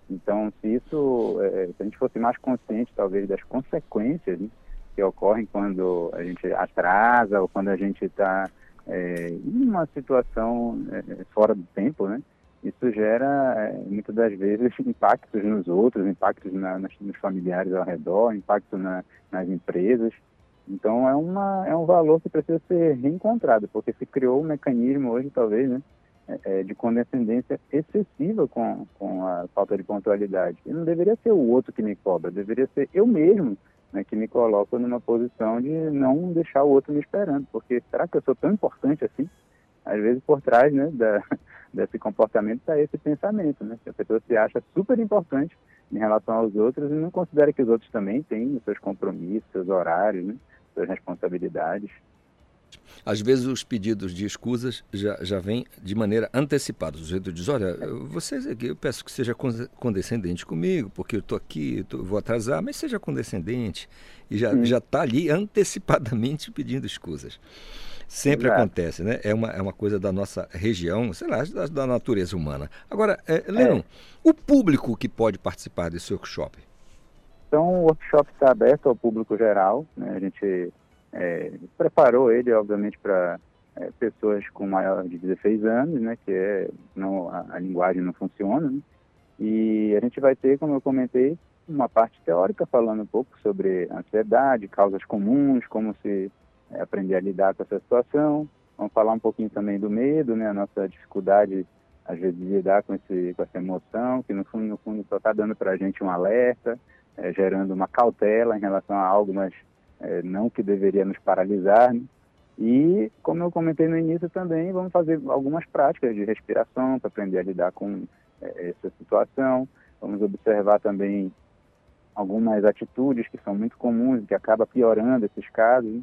Então, se isso, é, se a gente fosse mais consciente talvez das consequências, né? que ocorrem quando a gente atrasa ou quando a gente está é, em uma situação é, fora do tempo, né? Isso gera, é, muitas das vezes, impactos nos outros, impactos na, nas, nos familiares ao redor, impacto na, nas empresas. Então, é, uma, é um valor que precisa ser reencontrado, porque se criou um mecanismo hoje, talvez, né? É, é, de condescendência excessiva com, com a falta de pontualidade. E não deveria ser o outro que me cobra, deveria ser eu mesmo né, que me coloco numa posição de não deixar o outro me esperando, porque será que eu sou tão importante assim? Às vezes por trás né, da, desse comportamento está esse pensamento, né? Que a pessoa se acha super importante em relação aos outros e não considera que os outros também têm os seus compromissos, seus horários, né, suas responsabilidades. Às vezes os pedidos de escusas já, já vêm de maneira antecipada. O sujeito diz, olha, vocês aqui, eu peço que seja condescendente comigo, porque eu estou aqui, eu vou atrasar, mas seja condescendente. E já está ali antecipadamente pedindo escusas. Sempre Exato. acontece, né? É uma, é uma coisa da nossa região, sei lá, da, da natureza humana. Agora, é, Lennon, é. o público que pode participar desse workshop? Então, o workshop está aberto ao público geral, né? A gente é, preparou ele, obviamente, para é, pessoas com maior de 16 anos, né, que é, não, a, a linguagem não funciona, né, e a gente vai ter, como eu comentei, uma parte teórica falando um pouco sobre ansiedade, causas comuns, como se é, aprender a lidar com essa situação. Vamos falar um pouquinho também do medo, né, a nossa dificuldade às vezes de lidar com, esse, com essa emoção, que no fundo, no fundo só está dando para a gente um alerta, é, gerando uma cautela em relação a algo, mas é, não que deveria nos paralisar. Né? E, como eu comentei no início também, vamos fazer algumas práticas de respiração para aprender a lidar com é, essa situação. Vamos observar também algumas atitudes que são muito comuns e que acabam piorando esses casos.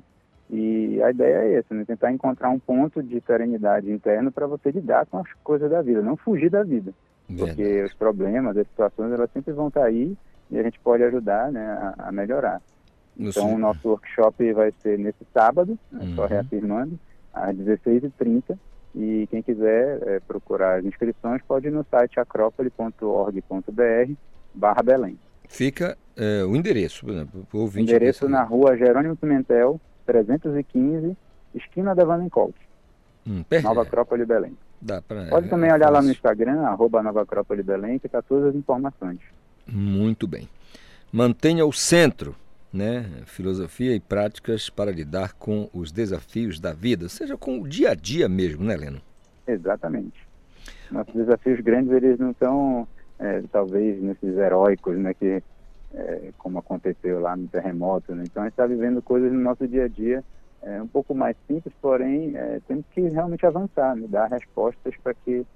E a ideia é essa, né? tentar encontrar um ponto de serenidade interno para você lidar com as coisas da vida, não fugir da vida. Verdade. Porque os problemas, as situações, elas sempre vão estar aí e a gente pode ajudar né, a, a melhorar. Então, o nosso workshop vai ser nesse sábado, né, uhum. só reafirmando, às 16h30. E quem quiser é, procurar as inscrições pode ir no site acropole.org.br barra Belém. Fica é, o endereço, por exemplo, o ouvinte. Endereço na rua Jerônimo Pimentel, 315, esquina da Van hum, Nova Acrópole Belém. Pra, pode também é, olhar fácil. lá no Instagram, arroba Nova Acrópole Belém, que está todas as informações. Muito bem. Mantenha o centro né, filosofia e práticas para lidar com os desafios da vida, seja com o dia a dia mesmo, né, Leno? Exatamente. Nossos desafios grandes, eles não estão, é, talvez, nesses heróicos, né, que, é, como aconteceu lá no terremoto, né? Então, a gente está vivendo coisas no nosso dia a dia é, um pouco mais simples, porém, é, temos que realmente avançar, né, dar respostas para que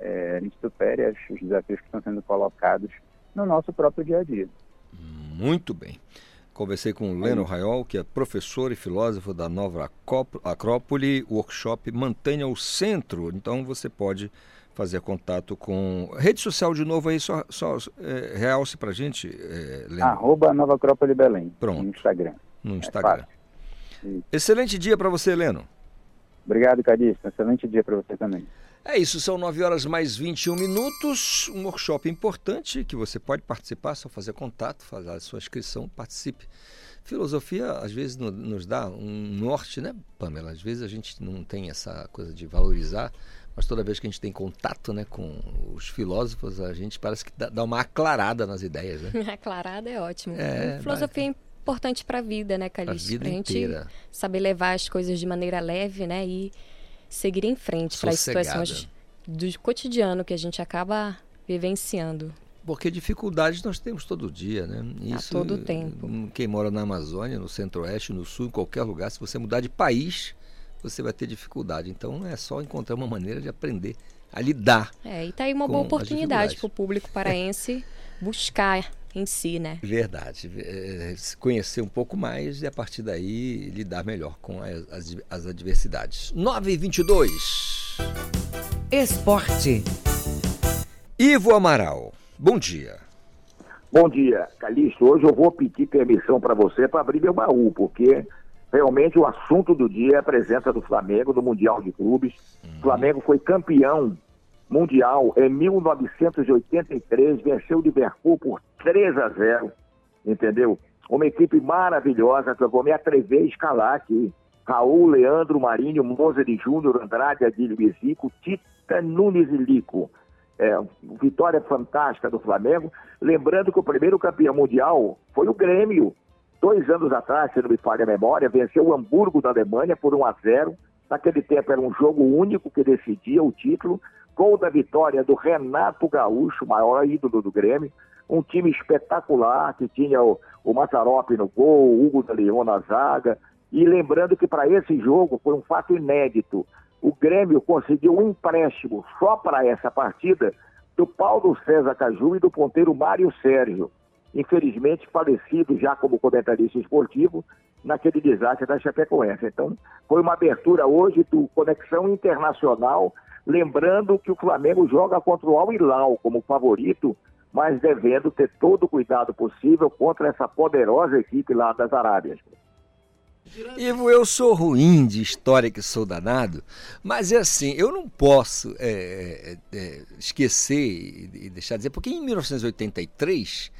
é, a gente supere os desafios que estão sendo colocados no nosso próprio dia a dia. Muito bem. Conversei com o Leno Raiol, que é professor e filósofo da Nova Acrópole. O workshop Mantenha o Centro. Então você pode fazer contato com. Rede social de novo aí, só, só é, realce pra gente, é, Leno. Arroba Nova Acrópole Belém. Pronto. No Instagram. No É Instagram. fácil. Excelente dia para você, Leno. Obrigado, Cadista. Excelente dia para você também. É isso, são 9 horas mais 21 minutos. Um workshop importante que você pode participar, só fazer contato, fazer a sua inscrição, participe. Filosofia, às vezes, no- nos dá um norte, né, Pamela? Às vezes a gente não tem essa coisa de valorizar, mas toda vez que a gente tem contato né, com os filósofos, a gente parece que dá, uma aclarada nas ideias, né? Aclarada é ótimo. É, filosofia é importante para a vida, né, Calixto? vida Pra gente inteira. saber levar as coisas de maneira leve, né, e seguir em frente para as situações do cotidiano que a gente acaba vivenciando. Porque dificuldades nós temos todo dia, né? Isso, todo tempo. Quem mora na Amazônia, no Centro-Oeste, no Sul, em qualquer lugar, se você mudar de país, você vai ter dificuldade. Então é só encontrar uma maneira de aprender a lidar. É, e tá aí uma boa oportunidade para o público paraense buscar em si, né? Verdade. É, se conhecer um pouco mais e a partir daí lidar melhor com as, as, as adversidades. 9 e 22 Esporte. Ivo Amaral, bom dia. Bom dia, Calixto. Hoje eu vou pedir permissão para você para abrir meu baú, porque realmente o assunto do dia é a presença do Flamengo no Mundial de Clubes. O Flamengo foi campeão mundial em 1983, venceu o Liverpool por 3 a 0, entendeu? Uma equipe maravilhosa que eu vou me atrever a escalar aqui. Raul, Leandro, Marinho, Mozart Júnior, Andrade, Adílio e Zico, Tita Nunes e Lico. É, vitória fantástica do Flamengo. Lembrando que o primeiro campeão mundial foi o Grêmio. Dois anos atrás, se não me falha a memória, venceu o Hamburgo da Alemanha por 1 a 0. Naquele tempo era um jogo único que decidia o título. Gol da vitória do Renato Gaúcho, maior ídolo do Grêmio. Um time espetacular que tinha o, o Mazzaropi no gol, o Hugo da Leão na zaga. E lembrando que para esse jogo foi um fato inédito. O Grêmio conseguiu um empréstimo só para essa partida do Paulo César Caju e do ponteiro Mário Sérgio. Infelizmente falecido já como comentarista esportivo naquele desastre da Chapecoense. Então, foi uma abertura hoje do Conexão Internacional, lembrando que o Flamengo joga contra o Al Hilal como favorito, mas devendo ter todo o cuidado possível contra essa poderosa equipe lá das Arábias. Ivo, eu sou ruim de história que sou danado, mas é assim, eu não posso é, é, é, esquecer e deixar de dizer, porque em 1983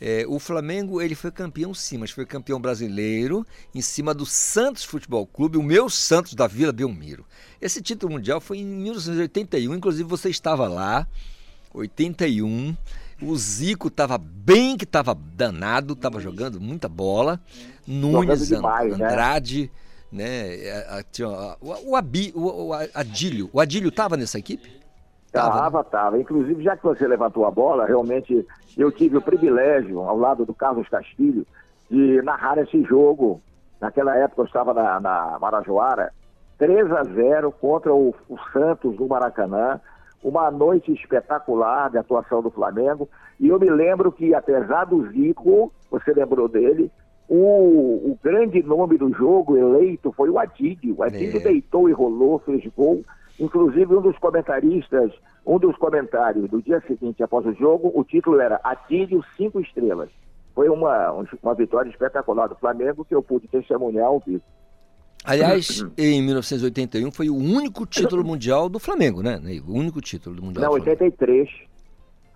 é, o Flamengo ele foi campeão sim, mas foi campeão brasileiro em cima do Santos Futebol Clube, o meu Santos da Vila Belmiro. Esse título mundial foi em 1981, inclusive você estava lá, 81. O Zico estava bem que estava danado, estava jogando muita bola. Nunes, demais, né? Andrade, né? O, o, Abi- o, o Adílio. O Adílio estava nessa equipe? Tava, tava. Inclusive, já que você levantou a bola, realmente eu tive o privilégio, ao lado do Carlos Castilho, de narrar esse jogo. Naquela época eu estava na, na Marajoara, 3 a 0 contra o, o Santos do Maracanã. Uma noite espetacular de atuação do Flamengo. E eu me lembro que, apesar do Zico, você lembrou dele, o, o grande nome do jogo eleito foi o Adílio. O Adílio É. deitou e rolou, fez gol. Inclusive, um dos comentaristas, um dos comentários do dia seguinte após o jogo, o título era Adílio Cinco Estrelas. Foi uma, um- uma vitória espetacular do Flamengo que eu pude testemunhar ao vivo. Aliás, em 1981 foi o único título mundial do Flamengo, né? O único título do mundial. Não, do Flamengo. 83.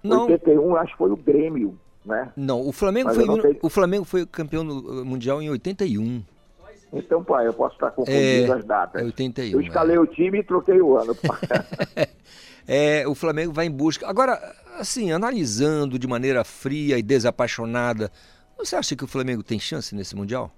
Não. 81, acho que foi o Grêmio, né? Não, o Flamengo, Mas foi, não sei- o Flamengo foi campeão eh, mundial em 81. Então, pai, eu posso estar confundindo É, as datas. é 81, Eu escalei o time e troquei o ano. É, o Flamengo vai em busca. Agora, assim, analisando de maneira fria e desapaixonada, você acha que o Flamengo tem chance nesse mundial?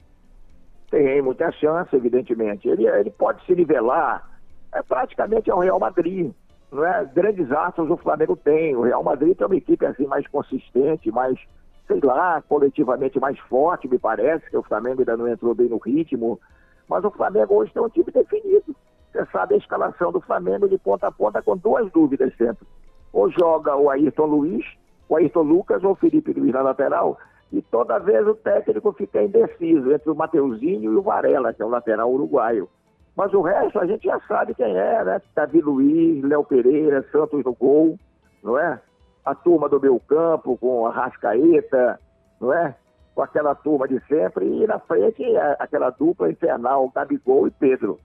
Tem muita chance, evidentemente. Ele, ele pode se nivelar é, praticamente ao Real Madrid. Não é? Grandes astros o Flamengo tem. O Real Madrid tem uma equipe assim mais consistente, mais, sei lá, coletivamente mais forte, me parece, que o Flamengo ainda não entrou bem no ritmo. Mas o Flamengo hoje tem um time definido. Você sabe a escalação do Flamengo de ponta a ponta com duas dúvidas sempre. Ou joga o Ayrton Luiz, o Ayrton Lucas ou o Felipe Luiz na lateral. E toda vez o técnico fica indeciso entre o Mateuzinho e o Varela, que é o lateral uruguaio. Mas o resto a gente já sabe quem é, né? Davi Luiz, Léo Pereira, Santos no gol, não é? A turma do meu campo com a Rascaeta, não é? Com aquela turma de sempre. E na frente aquela dupla infernal, Gabigol e Pedro.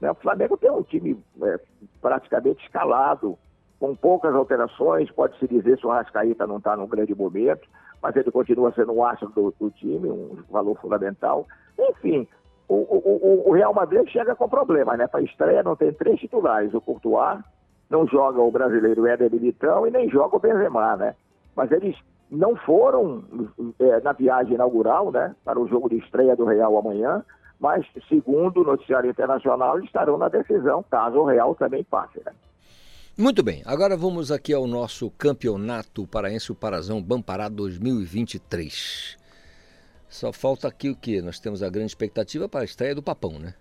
né? O Flamengo tem um time é, praticamente escalado, com poucas alterações. Pode-se dizer se o Rascaeta não está num grande momento, mas ele continua sendo um astro do, do time, um valor fundamental. Enfim, o, o- o- o Real Madrid chega com problemas, né? Para estreia não tem três titulares. O Courtois não joga o brasileiro Éder Militão e nem joga o Benzema, né? Mas eles não foram eh, na viagem inaugural, né? Para o jogo de estreia do Real amanhã, mas segundo o noticiário internacional, eles estarão na decisão, caso o Real também passe, né? Muito bem, agora vamos aqui ao nosso campeonato paraense, o Parazão Bampará 2023. Só falta aqui o que? Nós temos a grande expectativa para a estreia do Papão, né?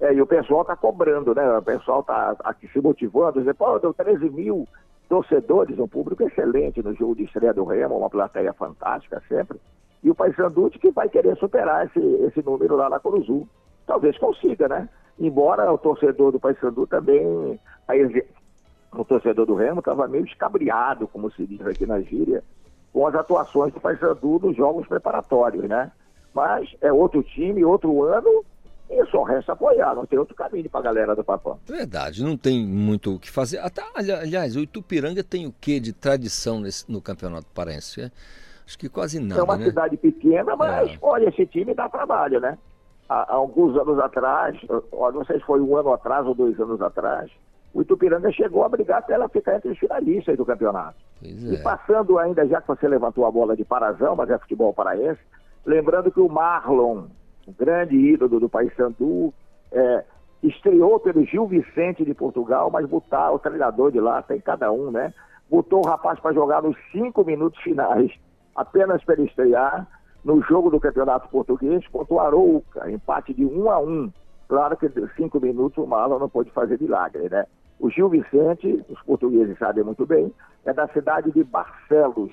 É, e o pessoal está cobrando, né? O pessoal está aqui se motivando, dizendo, pô, deu 13 mil torcedores, um público excelente no jogo de estreia do Remo, uma plateia fantástica sempre. E o Paysandu que vai querer superar esse, esse número lá na Curuzu. Talvez consiga, né? Embora o torcedor do Paysandu também, o torcedor do Remo estava meio escabriado, como se diz aqui na gíria, com as atuações do Paysandu nos jogos preparatórios, né? Mas é outro time, outro ano, e só resta apoiar, não tem outro caminho para a galera do Papão. Verdade, não tem muito o que fazer. Até, ali- aliás, o Itupiranga tem o que de tradição nesse- no Campeonato Paraense? É? Acho que quase nada, é uma né? cidade pequena, mas olha, esse time dá trabalho, né? Há, há alguns anos atrás, ó, não sei se foi um ano atrás ou dois anos atrás, o Itupiranga chegou a brigar para ela ficar entre os finalistas do campeonato. E é. passando ainda, já que você levantou a bola de Parazão, mas é futebol paraense, lembrando que o Marlon, o grande ídolo do Paysandu, é, estreou pelo Gil Vicente de Portugal, mas botar o treinador de lá, tem cada um, né? Botou o rapaz para jogar nos cinco minutos finais, apenas para ele estrear, no jogo do Campeonato Português contra o Arouca, empate de um a um. Claro que cinco minutos o Marlon não pôde fazer milagre, né? O Gil Vicente, os portugueses sabem muito bem, é da cidade de Barcelos.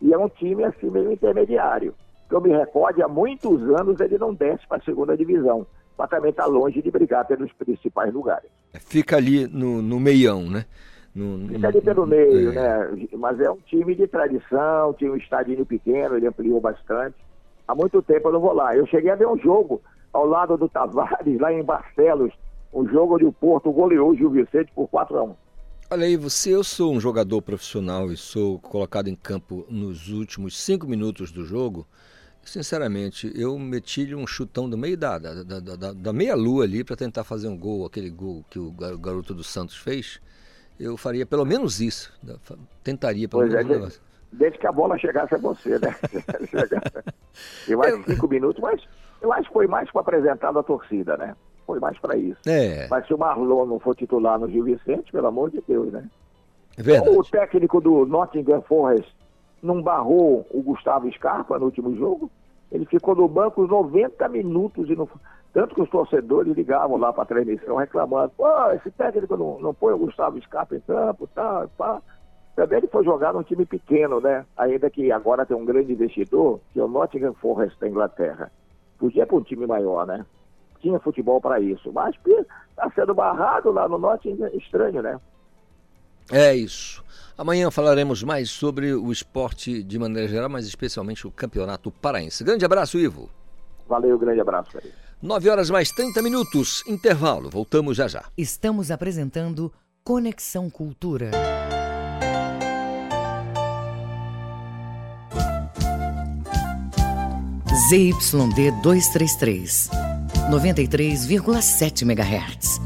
E é um time assim meio intermediário. Que eu me recorde, há muitos anos ele não desce para a segunda divisão. Mas também está longe de brigar pelos principais lugares. Fica ali no, no meião, né? No, no- Fica ali pelo meio, é. né? Mas é um time de tradição, tinha um estadinho pequeno, ele ampliou bastante. Há muito tempo eu não vou lá. Eu cheguei a ver um jogo ao lado do Tavares, lá em Barcelos, um jogo onde o Porto goleou o Gil Vicente por 4 a 1 Olha aí, você, eu sou um jogador profissional e sou colocado em campo nos últimos cinco minutos do jogo. Sinceramente, eu meti-lhe um chutão do meio da, da, da, da- da meia-lua ali para tentar fazer um gol, aquele gol que o gar- garoto do Santos fez. Eu faria pelo menos isso. né? Tentaria pelo Pois é, menos um desde, desde que a bola chegasse a você, né? e mais cinco minutos, mas eu acho que foi mais para apresentar a torcida, né? Foi mais para isso. É, Mas se o Marlon não for titular no Gil Vicente, pelo amor de Deus, né? é verdade. O técnico do Nottingham Forest não barrou o Gustavo Scarpa no último jogo. Ele ficou no banco os 90 minutos e não. Tanto que os torcedores ligavam lá para a transmissão reclamando: pô, esse técnico não, não põe o Gustavo Scarpa em campo, tá, pá. Também ele foi jogar num time pequeno, né? Ainda que agora tem um grande investidor, que é o Nottingham Forest da Inglaterra. Podia para um time maior, né? Tinha futebol para isso. Mas está sendo barrado lá no Nottingham, estranho, né? É isso. Amanhã falaremos mais sobre o esporte de maneira geral, mas especialmente o campeonato paraense. Grande abraço, Ivo. Valeu, grande abraço, Felipe. 9 horas mais 30 minutos. Intervalo. Voltamos já já. Estamos apresentando Conexão Cultura. ZYD 233, 93,7 MHz.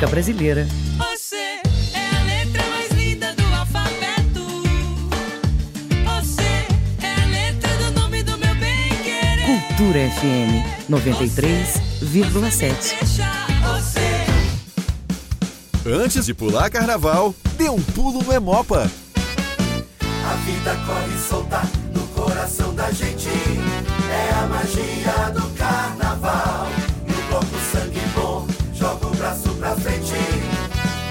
música brasileira. Você é a letra mais linda do alfabeto. Você é a letra do nome do meu bem querer. Cultura FM 93,7. Antes de pular carnaval, dê um pulo no Emopa. A vida corre solta no coração da gente. É a magia do carnaval.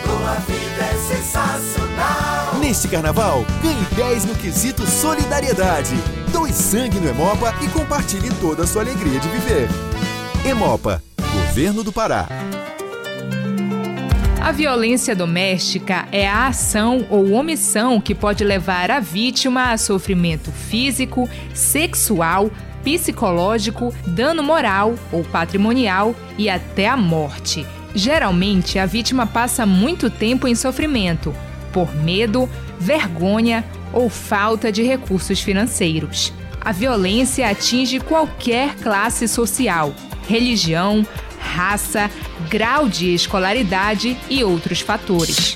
Tua vida é sensacional. Neste carnaval, ganhe 10 no quesito solidariedade. Doe sangue no Emopa e compartilhe toda a sua alegria de viver. Emopa, Governo do Pará. A violência doméstica é a ação ou omissão que pode levar a vítima a sofrimento físico, sexual, psicológico, dano moral ou patrimonial e até a morte. Geralmente, a vítima passa muito tempo em sofrimento por medo, vergonha ou falta de recursos financeiros. A violência atinge qualquer classe social, religião, raça, grau de escolaridade e outros fatores.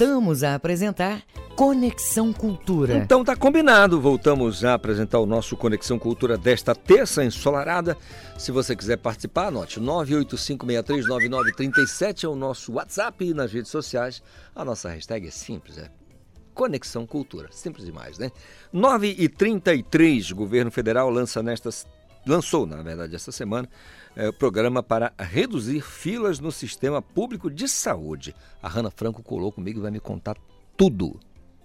Voltamos a apresentar Conexão Cultura. Então tá combinado, voltamos a apresentar o nosso Conexão Cultura desta terça ensolarada. Se você quiser participar, anote 985639937 é o nosso WhatsApp e nas redes sociais. A nossa hashtag é simples, é Conexão Cultura. Simples demais, né? 9 e 33 o governo federal lança nestas, lançou, na verdade, essa semana, é, programa para reduzir filas no sistema público de saúde. A Hanna Franco colou comigo e vai me contar tudo.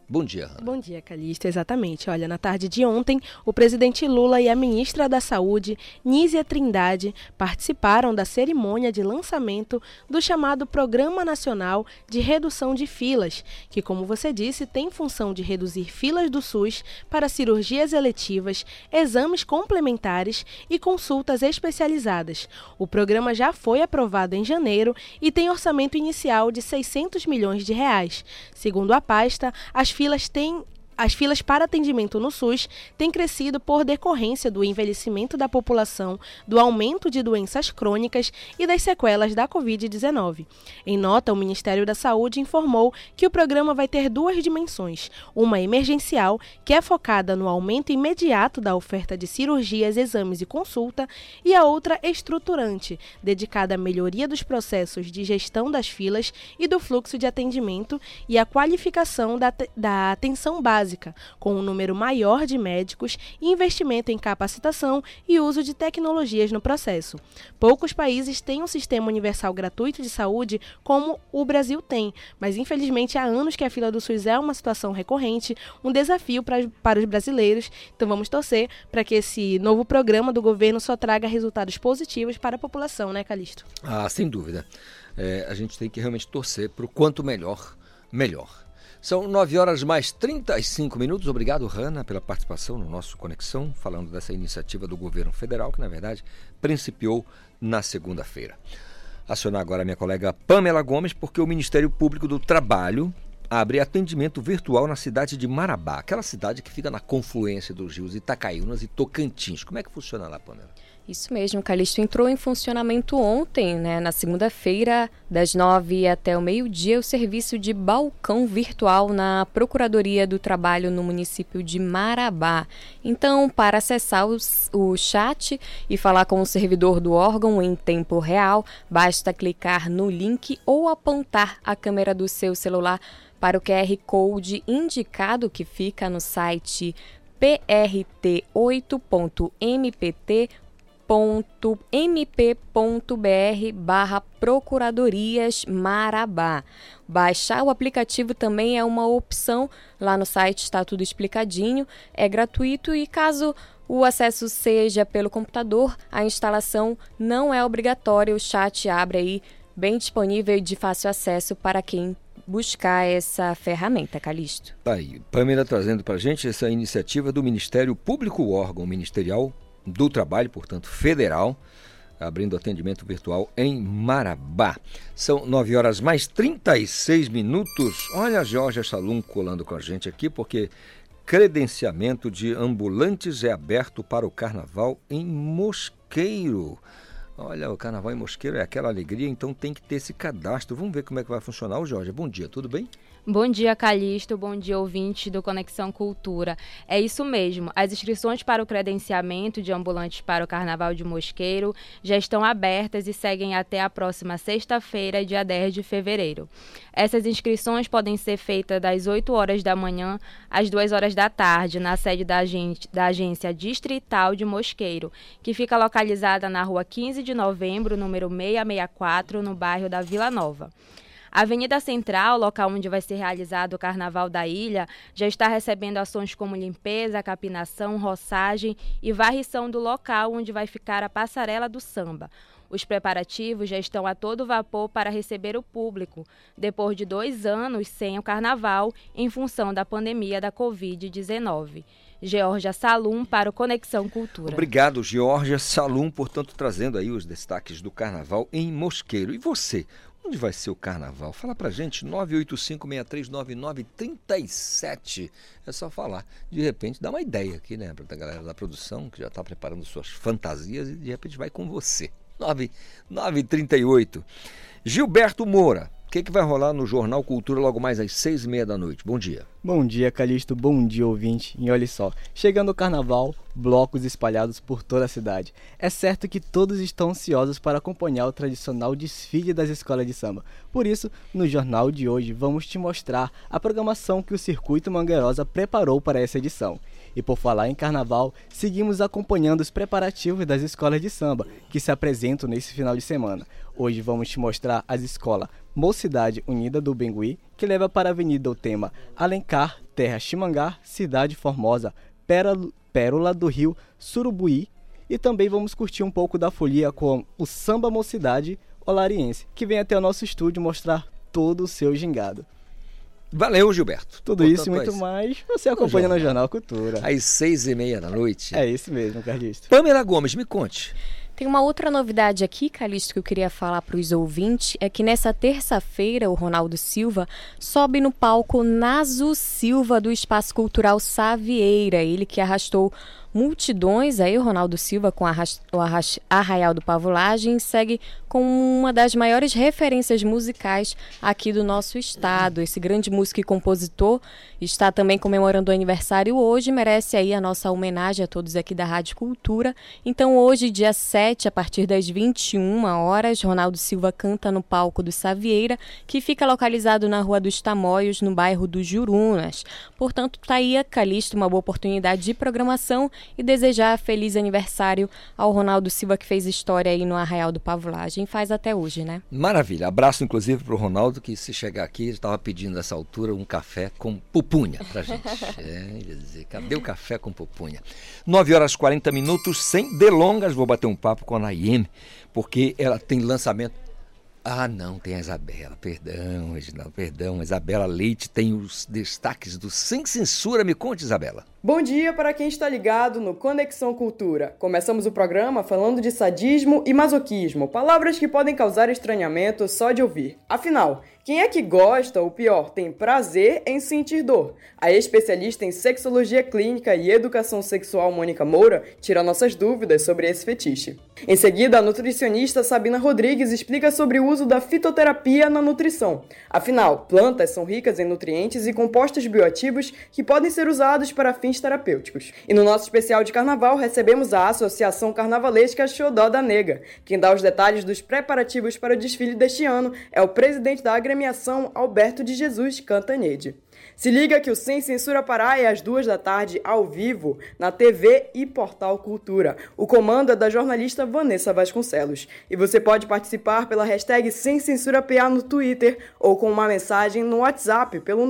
Bom dia, Hanna. Bom dia, Calista. Exatamente. Olha, na tarde de ontem, o presidente Lula e a ministra da Saúde, Nízia Trindade, participaram da cerimônia de lançamento do chamado Programa Nacional de Redução de Filas, que, como você disse, tem função de reduzir filas do SUS para cirurgias eletivas, exames complementares e consultas especializadas. O programa já foi aprovado em janeiro e tem orçamento inicial de 600 milhões de reais. Segundo a pasta, as filas têm as filas para atendimento no SUS têm crescido por decorrência do envelhecimento da população, do aumento de doenças crônicas e das sequelas da Covid-19. Em nota, o Ministério da Saúde informou que o programa vai ter duas dimensões: uma emergencial, que é focada no aumento imediato da oferta de cirurgias, exames e consulta, e a outra estruturante, dedicada à melhoria dos processos de gestão das filas e do fluxo de atendimento e à qualificação da, da atenção básica básica, com um número maior de médicos, investimento em capacitação e uso de tecnologias no processo. Poucos países têm um sistema universal gratuito de saúde como o Brasil tem, mas infelizmente há anos que a fila do SUS é uma situação recorrente, um desafio pra, para os brasileiros. Então vamos torcer para que esse novo programa do governo só traga resultados positivos para a população, né, Calixto? Ah, sem dúvida. É, a gente tem que realmente torcer para o quanto melhor, melhor. São 9 horas mais 35 minutos. Obrigado, Hanna, pela participação no nosso Conexão, falando dessa iniciativa do governo federal, que na verdade principiou na segunda-feira. Acionar agora a minha colega Pamela Gomes, porque o Ministério Público do Trabalho abre atendimento virtual na cidade de Marabá, aquela cidade que fica na confluência dos rios Itacaiunas e Tocantins. Como é que funciona lá, Pamela? Isso mesmo, Calixto entrou em funcionamento ontem, né, na segunda-feira, das nove até o meio-dia, o serviço de balcão virtual na Procuradoria do Trabalho no município de Marabá. Então, para acessar o chat e falar com o servidor do órgão em tempo real, basta clicar no link ou apontar a câmera do seu celular para o QR Code indicado que fica no site prt8.mpt mp.br barra Procuradorias Marabá. Baixar o aplicativo também é uma opção, lá no site está tudo explicadinho, é gratuito e caso o acesso seja pelo computador, a instalação não é obrigatória, o chat abre aí bem disponível e de fácil acesso para quem buscar essa ferramenta, Calixto. Tá aí, Pamela trazendo para a gente essa iniciativa do Ministério Público, órgão ministerial do Trabalho, portanto, federal, abrindo atendimento virtual em Marabá. São 9 horas mais 36 minutos. Olha a Georgia Salum colando com a gente aqui, porque credenciamento de ambulantes é aberto para o carnaval em Mosqueiro. Olha, o carnaval em Mosqueiro é aquela alegria, então tem que ter esse cadastro. Vamos ver como é que vai funcionar. O Jorge, bom dia, tudo bem? Bom dia, Calixto. Bom dia, ouvintes do Conexão Cultura. É isso mesmo. As inscrições para o credenciamento de ambulantes para o Carnaval de Mosqueiro já estão abertas e seguem até a próxima sexta-feira, dia 10 de fevereiro. Essas inscrições podem ser feitas das 8 horas da manhã às 2 horas da tarde, na sede da, da Agência Distrital de Mosqueiro, que fica localizada na rua 15 de novembro, número 664, no bairro da Vila Nova. A Avenida Central, local onde vai ser realizado o Carnaval da Ilha, já está recebendo ações como limpeza, capinação, roçagem e varrição do local onde vai ficar a passarela do samba. Os preparativos já estão a todo vapor para receber o público, depois de dois anos sem o carnaval, em função da pandemia da Covid-19. Georgia Salum para o Conexão Cultura. Obrigado, Georgia Salum, portanto, trazendo aí os destaques do carnaval em Mosqueiro. E você, Onde vai ser o carnaval? Fala pra gente, 985-6399-37. É só falar. De repente, dá uma ideia aqui, né, pra galera da produção, que já está preparando suas fantasias e de repente vai com você. 938. Gilberto Moura, que, que vai rolar no Jornal Cultura logo mais às seis e meia da noite? Bom dia. Bom dia, Calixto. Bom dia, ouvinte. E olha só, chegando o carnaval, blocos espalhados por toda a cidade. É certo que todos estão ansiosos para acompanhar o tradicional desfile das escolas de samba. Por isso, no jornal de hoje, vamos te mostrar a programação que o Circuito Mangueirosa preparou para essa edição. E por falar em carnaval, seguimos acompanhando os preparativos das escolas de samba que se apresentam nesse final de semana. Hoje vamos te mostrar as escolas Mocidade Unida do Bengui, que leva para a avenida o tema Alencar, Terra Chimangar, Cidade Formosa, Pérola do Rio, Surubuí. E também vamos curtir um pouco da folia com o Samba Mocidade Olariense, que vem até o nosso estúdio mostrar todo o seu gingado. Valeu, Gilberto. Tudo Portanto, isso e muito mais você acompanha no Jornal Cultura. Às seis e meia da noite. É isso mesmo, Carlista. Pamela Gomes, me conte. Tem uma outra novidade aqui, Calixto, que eu queria falar para os ouvintes, é que nessa terça-feira o Ronaldo Silva sobe no palco Naso Silva do Espaço Cultural Savieira, ele que arrastou multidões. Aí o Ronaldo Silva com o Arraial do Pavulagem segue com uma das maiores referências musicais aqui do nosso estado. Esse grande músico e compositor está também comemorando o aniversário hoje, merece aí a nossa homenagem a todos aqui da Rádio Cultura. Então hoje, dia 7, a partir das 21 horas, Ronaldo Silva canta no palco do Savieira, que fica localizado na Rua dos Tamoios, no bairro do Jurunas. Portanto, tá aí a Calixto, uma boa oportunidade de programação e desejar feliz aniversário ao Ronaldo Silva, que fez história aí no Arraial do Pavulagem. Faz até hoje, né? Maravilha. Abraço, inclusive, para o Ronaldo, que se chegar aqui, estava pedindo nessa altura um café com pupunha para gente. é, dizer, cadê o café com pupunha? 9 horas 40 minutos, sem delongas, vou bater um papo com a Naime, porque ela tem lançamento ah, não, tem a Isabela. Perdão, Reginaldo, perdão. Isabela Leite tem os destaques do Sem Censura. Me conte, Isabela. Bom dia para quem está ligado no Conexão Cultura. Começamos o programa falando de sadismo e masoquismo, palavras que podem causar estranhamento só de ouvir. Afinal, quem é que gosta, ou pior, tem prazer em sentir dor? A especialista em sexologia clínica e educação sexual Mônica Moura tira nossas dúvidas sobre esse fetiche. Em seguida, a nutricionista Sabina Rodrigues explica sobre o uso da fitoterapia na nutrição. Afinal, plantas são ricas em nutrientes e compostos bioativos que podem ser usados para fins terapêuticos. E no nosso especial de carnaval, recebemos a Associação Carnavalesca Xodó da Nega. Quem dá os detalhes dos preparativos para o desfile deste ano é o presidente da Agremiação premiação Alberto de Jesus Cantanhede. Se liga que o Sem Censura Pará é às duas da tarde, ao vivo, na TV e Portal Cultura. O comando é da jornalista Vanessa Vasconcelos. E você pode participar pela hashtag Sem Censura PA no Twitter ou com uma mensagem no WhatsApp pelo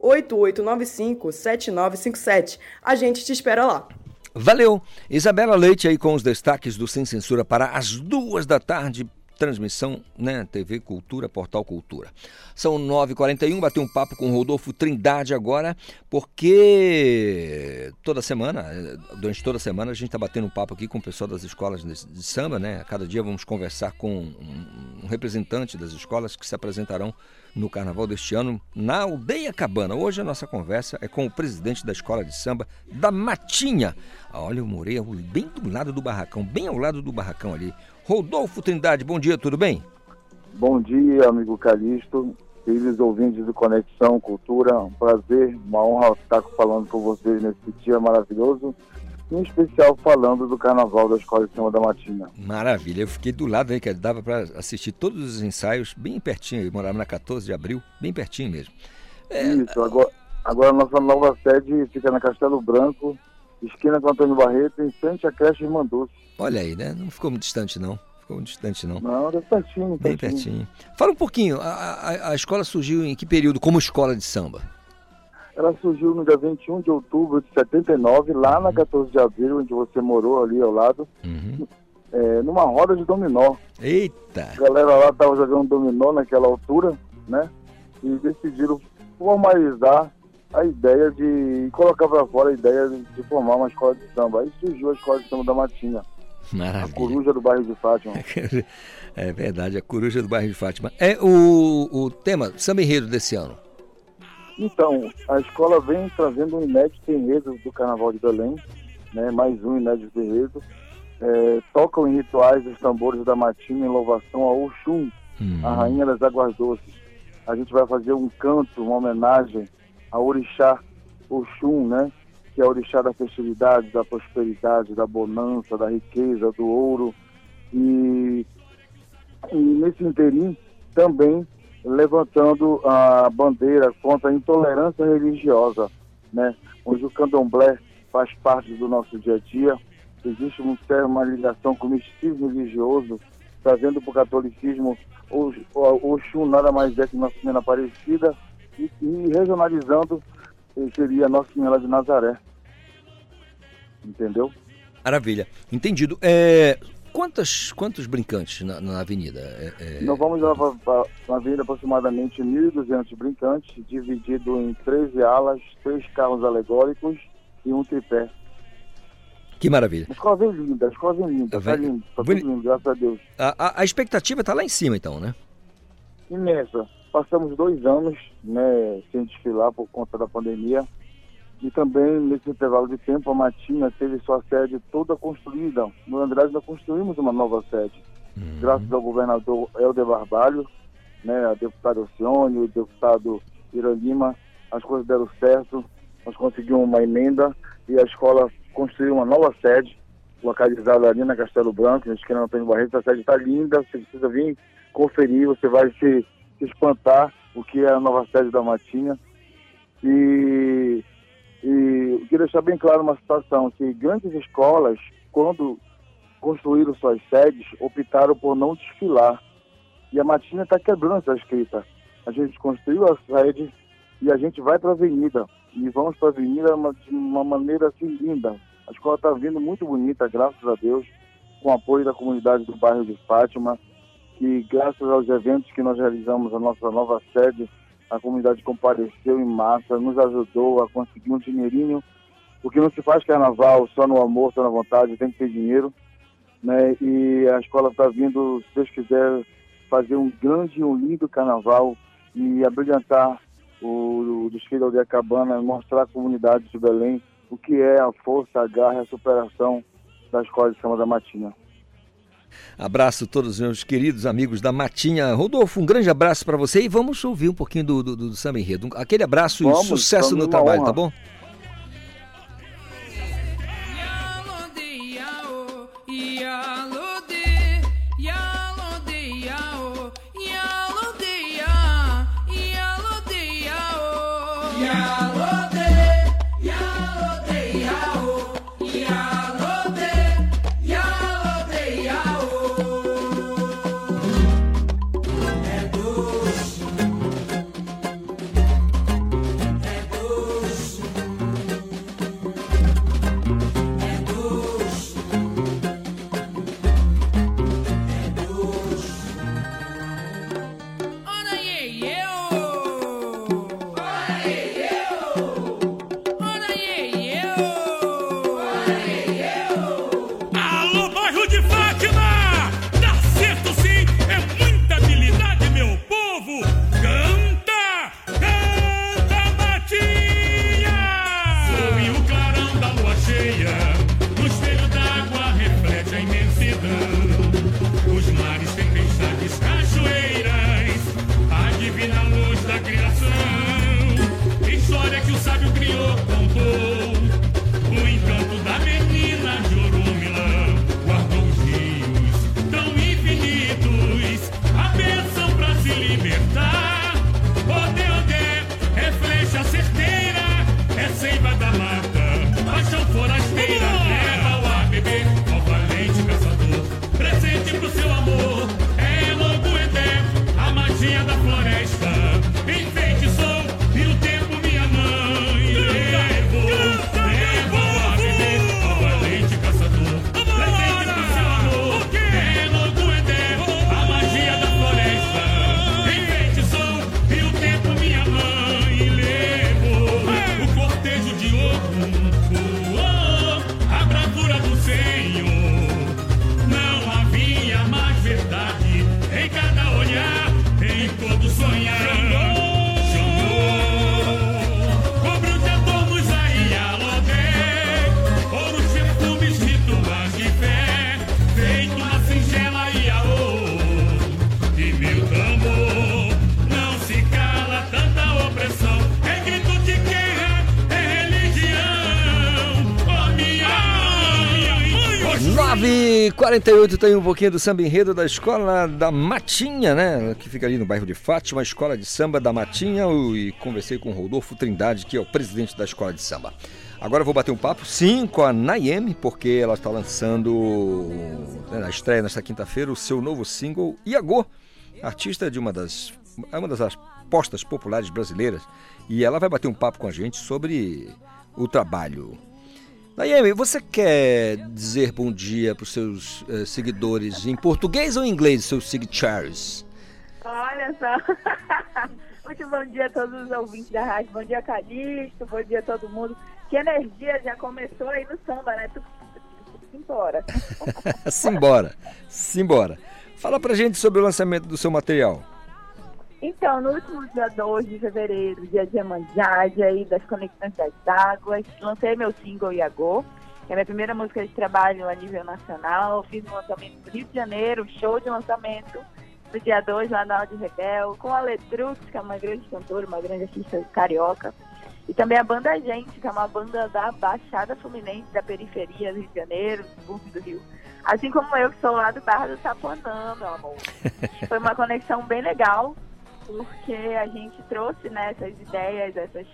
988957957. A gente te espera lá. Valeu! Isabela Leite aí com os destaques do Sem Censura Pará às duas da tarde transmissão, né? TV Cultura, Portal Cultura. São 9h41, bateu um papo com Rodolfo Trindade agora, porque toda semana, eh, durante toda a semana, a gente está batendo um papo aqui com o pessoal das escolas de, de samba, né? A cada dia vamos conversar com um, um representante das escolas que se apresentarão no carnaval deste ano na Aldeia Cabana. Hoje a nossa conversa é com o presidente da escola de samba da Matinha. Ah, olha, eu morei bem do lado do barracão, bem ao lado do barracão ali. Rodolfo Trindade, bom dia, tudo bem? Bom dia, amigo Calixto, filhos ouvintes do Conexão Cultura. Um prazer, uma honra estar falando com vocês nesse dia maravilhoso. Em especial falando do carnaval da Escola de Samba da Matina. Maravilha, eu fiquei do lado aí, que dava para assistir todos os ensaios bem pertinho. Eu morava na 14 de abril, bem pertinho mesmo. É... Isso, agora, agora a nossa nova sede fica na Castelo Branco, esquina com Antônio Barreto, em frente à creche Irmanduce. Olha aí, né? Não ficou muito distante, não. Ficou muito distante, não. Não, era pertinho, Bem pertinho. Fala um pouquinho, a, a, a, escola surgiu em que período como escola de samba? Ela surgiu no dia 21 de outubro de 79, lá na 14 de abril, onde você morou ali ao lado, uhum. é, numa roda de dominó. Eita! A galera lá estava jogando dominó naquela altura, né? E decidiram formalizar a ideia de colocar para fora a ideia de, formar uma escola de samba. Aí surgiu a escola de samba da Matinha. Maravilha. A coruja do bairro de Fátima. É verdade, a coruja do bairro de Fátima. É o, o tema samba enredo desse ano. Então, a escola vem trazendo um inédito enredo do Carnaval de Belém, né? mais um inédito enredo. É, tocam em rituais os tambores da Matinha em louvação a Oxum, Hum. a rainha das águas doces. A gente vai fazer um canto, uma homenagem a Orixá Oxum, né? Que é o orixá da festividade, da prosperidade, da bonança, da riqueza, do ouro. E, e nesse interim também levantando a bandeira contra a intolerância religiosa, né? Onde o candomblé faz parte do nosso dia a dia. Existe um, uma ligação com o misticismo religioso, trazendo para o catolicismo o, Oxum nada mais é que Nossa Senhora Aparecida e, e regionalizando seria Nossa Senhora de Nazaré. Entendeu? Maravilha. Entendido. É, quantos, quantos brincantes na, na avenida? É, é... Nós vamos levar na avenida aproximadamente 1.200 brincantes, dividido em 13 alas, três carros alegóricos e um tripé. Que maravilha. A escola vem linda, a escola vem linda, tá lindo, tá tudo lindo, graças a Deus. A, a, a expectativa está lá em cima então, né? Imensa. Passamos dois anos né, sem desfilar por conta da pandemia. E também, nesse intervalo de tempo, a Matinha teve sua sede toda construída. No Andrade, nós construímos uma nova sede. Uhum. Graças ao governador Helder Barbalho, né, a deputada Alcione, o deputado Ira Lima, as coisas deram certo. Nós conseguimos uma emenda e a escola construiu uma nova sede, localizada ali na Castelo Branco, na esquina Antônio Barreto. A sede está linda, você precisa vir conferir, você vai se espantar o que é a nova sede da Matinha. E, e eu queria deixar bem claro uma situação, que grandes escolas, quando construíram suas sedes, optaram por não desfilar. E a Matinha está quebrando essa escrita. A gente construiu a sede e a gente vai para a avenida. E vamos para a avenida de uma maneira assim linda. A escola está vindo muito bonita, graças a Deus, com o apoio da comunidade do bairro de Fátima. E graças aos eventos que nós realizamos a nossa nova sede, a comunidade compareceu em massa, nos ajudou a conseguir um dinheirinho, porque não se faz carnaval só no amor, só na vontade, tem que ter dinheiro. Né? E a escola está vindo, se Deus quiser, fazer um grande e um lindo carnaval e abrilhantar o, o desfile Aldeia Cabana, mostrar à comunidade de Belém o que é a força, a garra a superação da Escola de Samba da Matinha. Abraço a todos os meus queridos amigos da Matinha. Rodolfo, um grande abraço para você e vamos ouvir um pouquinho do, do, do Samba Enredo. Aquele abraço vamos, e sucesso no trabalho, honra. tá bom? 9h48 tem um pouquinho do samba enredo da escola da Matinha, né? Que fica ali no bairro de Fátima, escola de samba da Matinha. E conversei com o Rodolfo Trindade, que é o presidente da escola de samba. Agora eu vou bater um papo, sim, com a Nayeme, porque ela está lançando né, na estreia nesta quinta-feira o seu novo single Iagô, artista de uma das, é uma das apostas populares brasileiras. E ela vai bater um papo com a gente sobre o trabalho Nayemi, você quer dizer bom dia para os seus uh, seguidores em português ou em inglês, seus seguidores? Olha só. Muito bom dia a todos os ouvintes da rádio. Bom dia, Calixto. Bom dia a todo mundo. Que energia já começou aí no samba, né? Simbora. Simbora. Simbora. Fala pra gente sobre o lançamento do seu material. Então, no último dia 2 de fevereiro, dia de Iemanjá, dia aí das Conexões das Águas, lancei meu single Iagô, que é a minha primeira música de trabalho a nível nacional. Fiz um lançamento no Rio de Janeiro, show de lançamento, no dia 2 lá na Audi Rebel, com a Letrux, que é uma grande cantora, uma grande artista carioca. E também a banda Gente, que é uma banda da Baixada Fluminense, da periferia do Rio de Janeiro, subúrbio do Rio. Assim como eu, que sou lá do Barra do Taponã, meu amor. Foi uma conexão bem legal porque a gente trouxe né, essas ideias, essas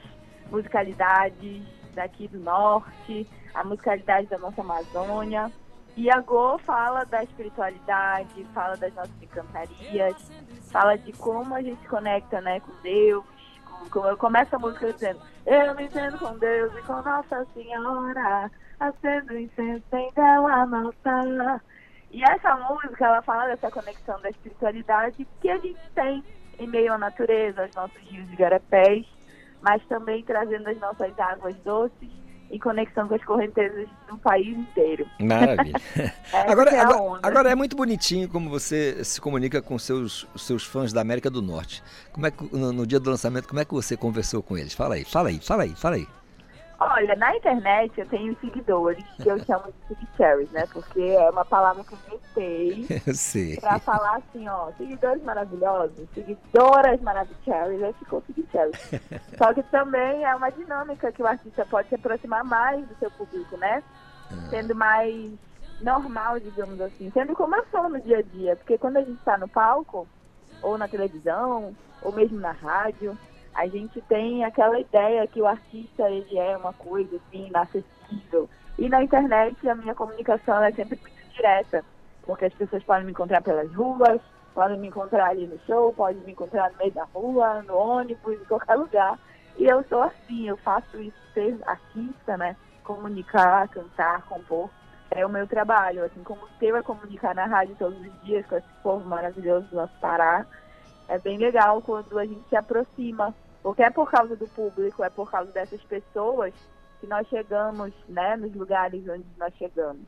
musicalidades daqui do norte, a musicalidade da nossa Amazônia. E a Go fala da espiritualidade, fala das nossas encantarias, fala de como a gente se conecta né, com Deus. Com, eu começo a música dizendo, eu me entendo com Deus e com Nossa Senhora, acendo incenso em dela nossa. E essa música, ela fala dessa conexão da espiritualidade que a gente tem em meio à natureza, aos nossos rios e garapés, mas também trazendo as nossas águas doces em conexão com as correntezas do país inteiro. Maravilha. agora, é agora, agora, é muito bonitinho como você se comunica com seus seus fãs da América do Norte. Como é que no, no dia do lançamento, como é que você conversou com eles? Fala aí, fala aí, fala aí, fala aí. Olha, na internet eu tenho seguidores que eu chamo de seguicherries, né? Porque é uma palavra que eu inventei pra falar assim, ó, seguidores maravilhosos, seguidoras maravilhosas, aí ficou seguicherries. Só que também é uma dinâmica que o artista pode se aproximar mais do seu público, né? Ah. Sendo mais normal, digamos assim, sendo como eu sou no dia a dia. Porque quando a gente está no palco, ou na televisão, ou mesmo na rádio, a gente tem aquela ideia que o artista ele é uma coisa assim, inacessível. E na internet a minha comunicação é sempre muito direta, porque as pessoas podem me encontrar pelas ruas, podem me encontrar ali no show, podem me encontrar no meio da rua, no ônibus, em qualquer lugar. E eu sou assim, eu faço isso, ser artista, né? Comunicar, cantar, compor, é o meu trabalho. Assim como o teu é comunicar na rádio todos os dias com esse povo maravilhoso do nosso Pará, é bem legal quando a gente se aproxima, porque é por causa do público, é por causa dessas pessoas que nós chegamos, né, nos lugares onde nós chegamos.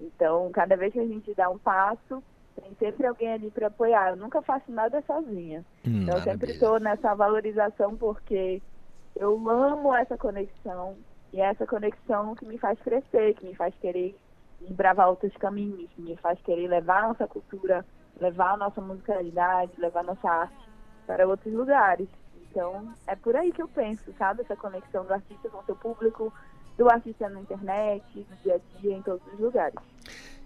Então, cada vez que a gente dá um passo, tem sempre alguém ali para apoiar. Eu nunca faço nada sozinha. Hum, então, eu sempre estou nessa valorização porque eu amo essa conexão e é essa conexão que me faz crescer, que me faz querer desbravar outros caminhos, que me faz querer levar a nossa cultura levar a nossa musicalidade, levar a nossa arte para outros lugares. Então, é por aí que eu penso, sabe? Essa conexão do artista com o seu público, do artista na internet, no dia a dia, em todos os lugares.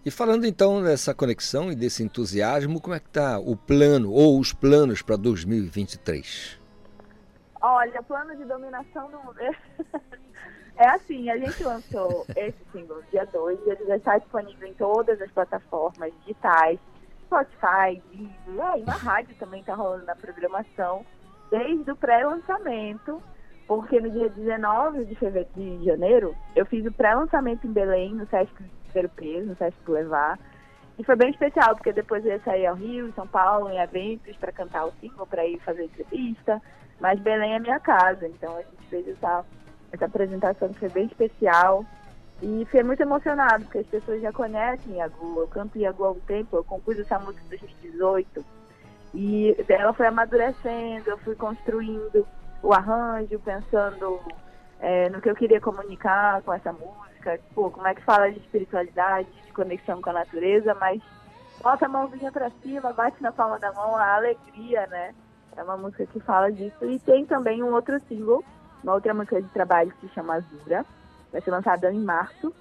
E falando então dessa conexão e desse entusiasmo, como é que está o plano ou os planos para 2023? Olha, plano de dominação do É assim, a gente lançou esse single dia 2, ele já está disponível em todas as plataformas digitais, Spotify, Deezer, aí na rádio também tá rolando na programação, desde o pré-lançamento, porque no dia 19 de fevereiro de janeiro, eu fiz o pré-lançamento em Belém, no Sesc Ver Peso, no Sesc Levar. E foi bem especial, porque depois eu ia sair ao Rio, São Paulo, em eventos, para cantar o single, para ir fazer entrevista. Mas Belém é minha casa, então a gente fez essa, essa apresentação que foi bem especial. E fiquei muito emocionado, porque as pessoas já conhecem Iagu. Eu canto Iagu há um tempo, eu compus essa música em 2018. E ela foi amadurecendo, eu fui construindo o arranjo, pensando é, no que eu queria comunicar com essa música. Pô, como é que fala de espiritualidade, de conexão com a natureza, mas bota a mãozinha pra cima, bate na palma da mão, a alegria, né? É uma música que fala disso. E tem também um outro single, uma outra música de trabalho que se chama Azura vai ser lançada em março,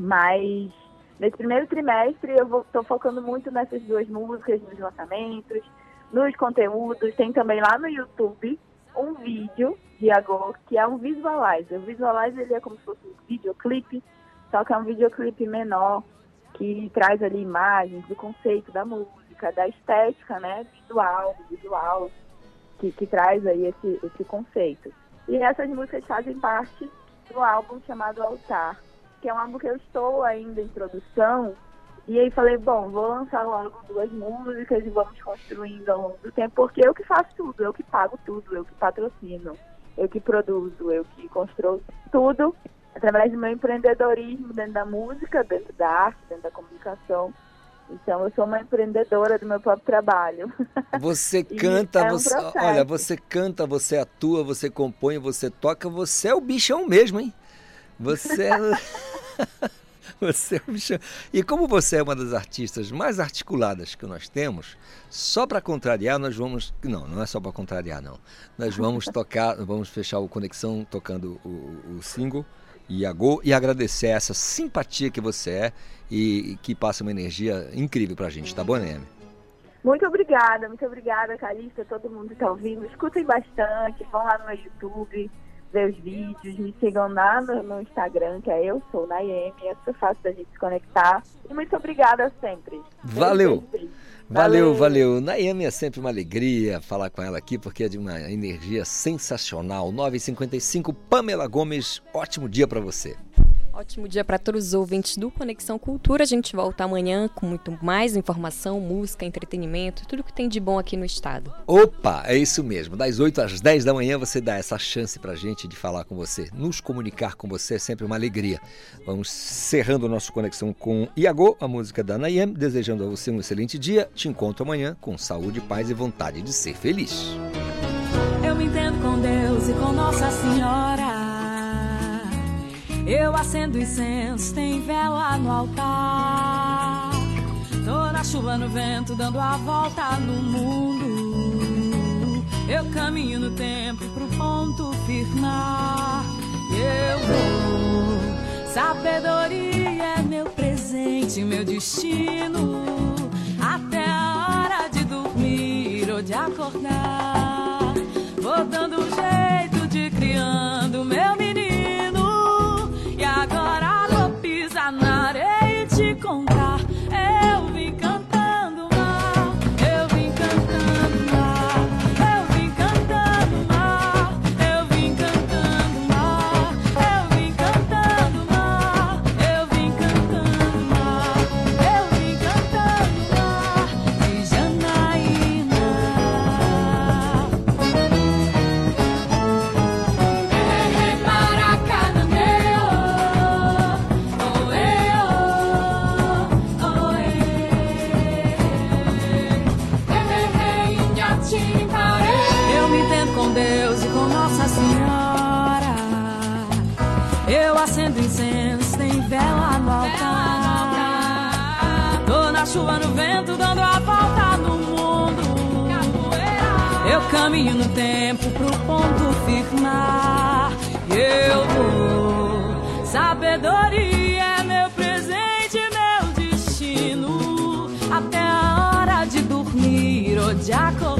mas Nesse primeiro trimestre eu estou focando muito nessas duas músicas, nos lançamentos, nos conteúdos. Tem também lá no YouTube um vídeo de Agor, que é um visualizer. O visualizer ele é como se fosse um videoclipe, só que é um videoclipe menor, que traz ali imagens do conceito da música, da estética, né, visual, visual, que, que traz aí esse, esse conceito. E essas músicas fazem parte do álbum chamado Altar, que é um álbum que eu estou ainda em produção. E aí falei, bom, vou lançar logo duas músicas e vamos construindo ao longo do tempo, porque eu que faço tudo, eu que pago tudo, eu que patrocino, eu que produzo, eu que construo tudo através do meu empreendedorismo dentro da música, dentro da arte, dentro da comunicação. Então eu sou uma empreendedora do meu próprio trabalho. Você canta, é um você, olha, você canta, você atua, você compõe, você toca, você é o bichão mesmo, hein? Você é Você é um bichão. E como você é uma das artistas mais articuladas que nós temos, só para contrariar nós vamos, não, não é só para contrariar não. Nós vamos tocar, vamos fechar o conexão tocando o, o single Iago e agradecer essa simpatia que você é e, e que passa uma energia incrível para a gente, tá bom, Neme? Muito obrigada, muito obrigada, Calista, todo mundo que está ouvindo. Escutem bastante, vão lá no meu YouTube, ver os vídeos, me sigam lá no, no Instagram, que é eu sou Nayeme, é super fácil da gente se conectar. E muito obrigada sempre. Valeu! Beijo, beijo. Valeu, valeu. Nayame é sempre uma alegria falar com ela aqui, porque é de uma energia sensacional. 9h55, Pamela Gomes, ótimo dia para você. Ótimo dia para todos os ouvintes do Conexão Cultura. A gente volta amanhã com muito mais informação, música, entretenimento, tudo que tem de bom aqui no estado. Opa, é isso mesmo. Das 8 às 10 da manhã você dá essa chance para a gente de falar com você. Nos comunicar com você é sempre uma alegria. Vamos cerrando o nosso Conexão com Iago, a música da Nayem, desejando a você um excelente dia. Te encontro amanhã com saúde, paz e vontade de ser feliz. Eu me entendo com Deus e com Nossa Senhora. Eu acendo incenso, tem vela no altar. Tô na chuva, no vento, dando a volta no mundo. Eu caminho no tempo pro ponto firmar. Eu vou. Sabedoria é meu presente, meu destino. Até a hora de dormir ou de acordar. Vou dando chuva no vento, dando a volta no mundo. Eu caminho no tempo pro ponto firmar. Eu vou. Sabedoria é meu presente, meu destino. Até a hora de dormir ou de acordar.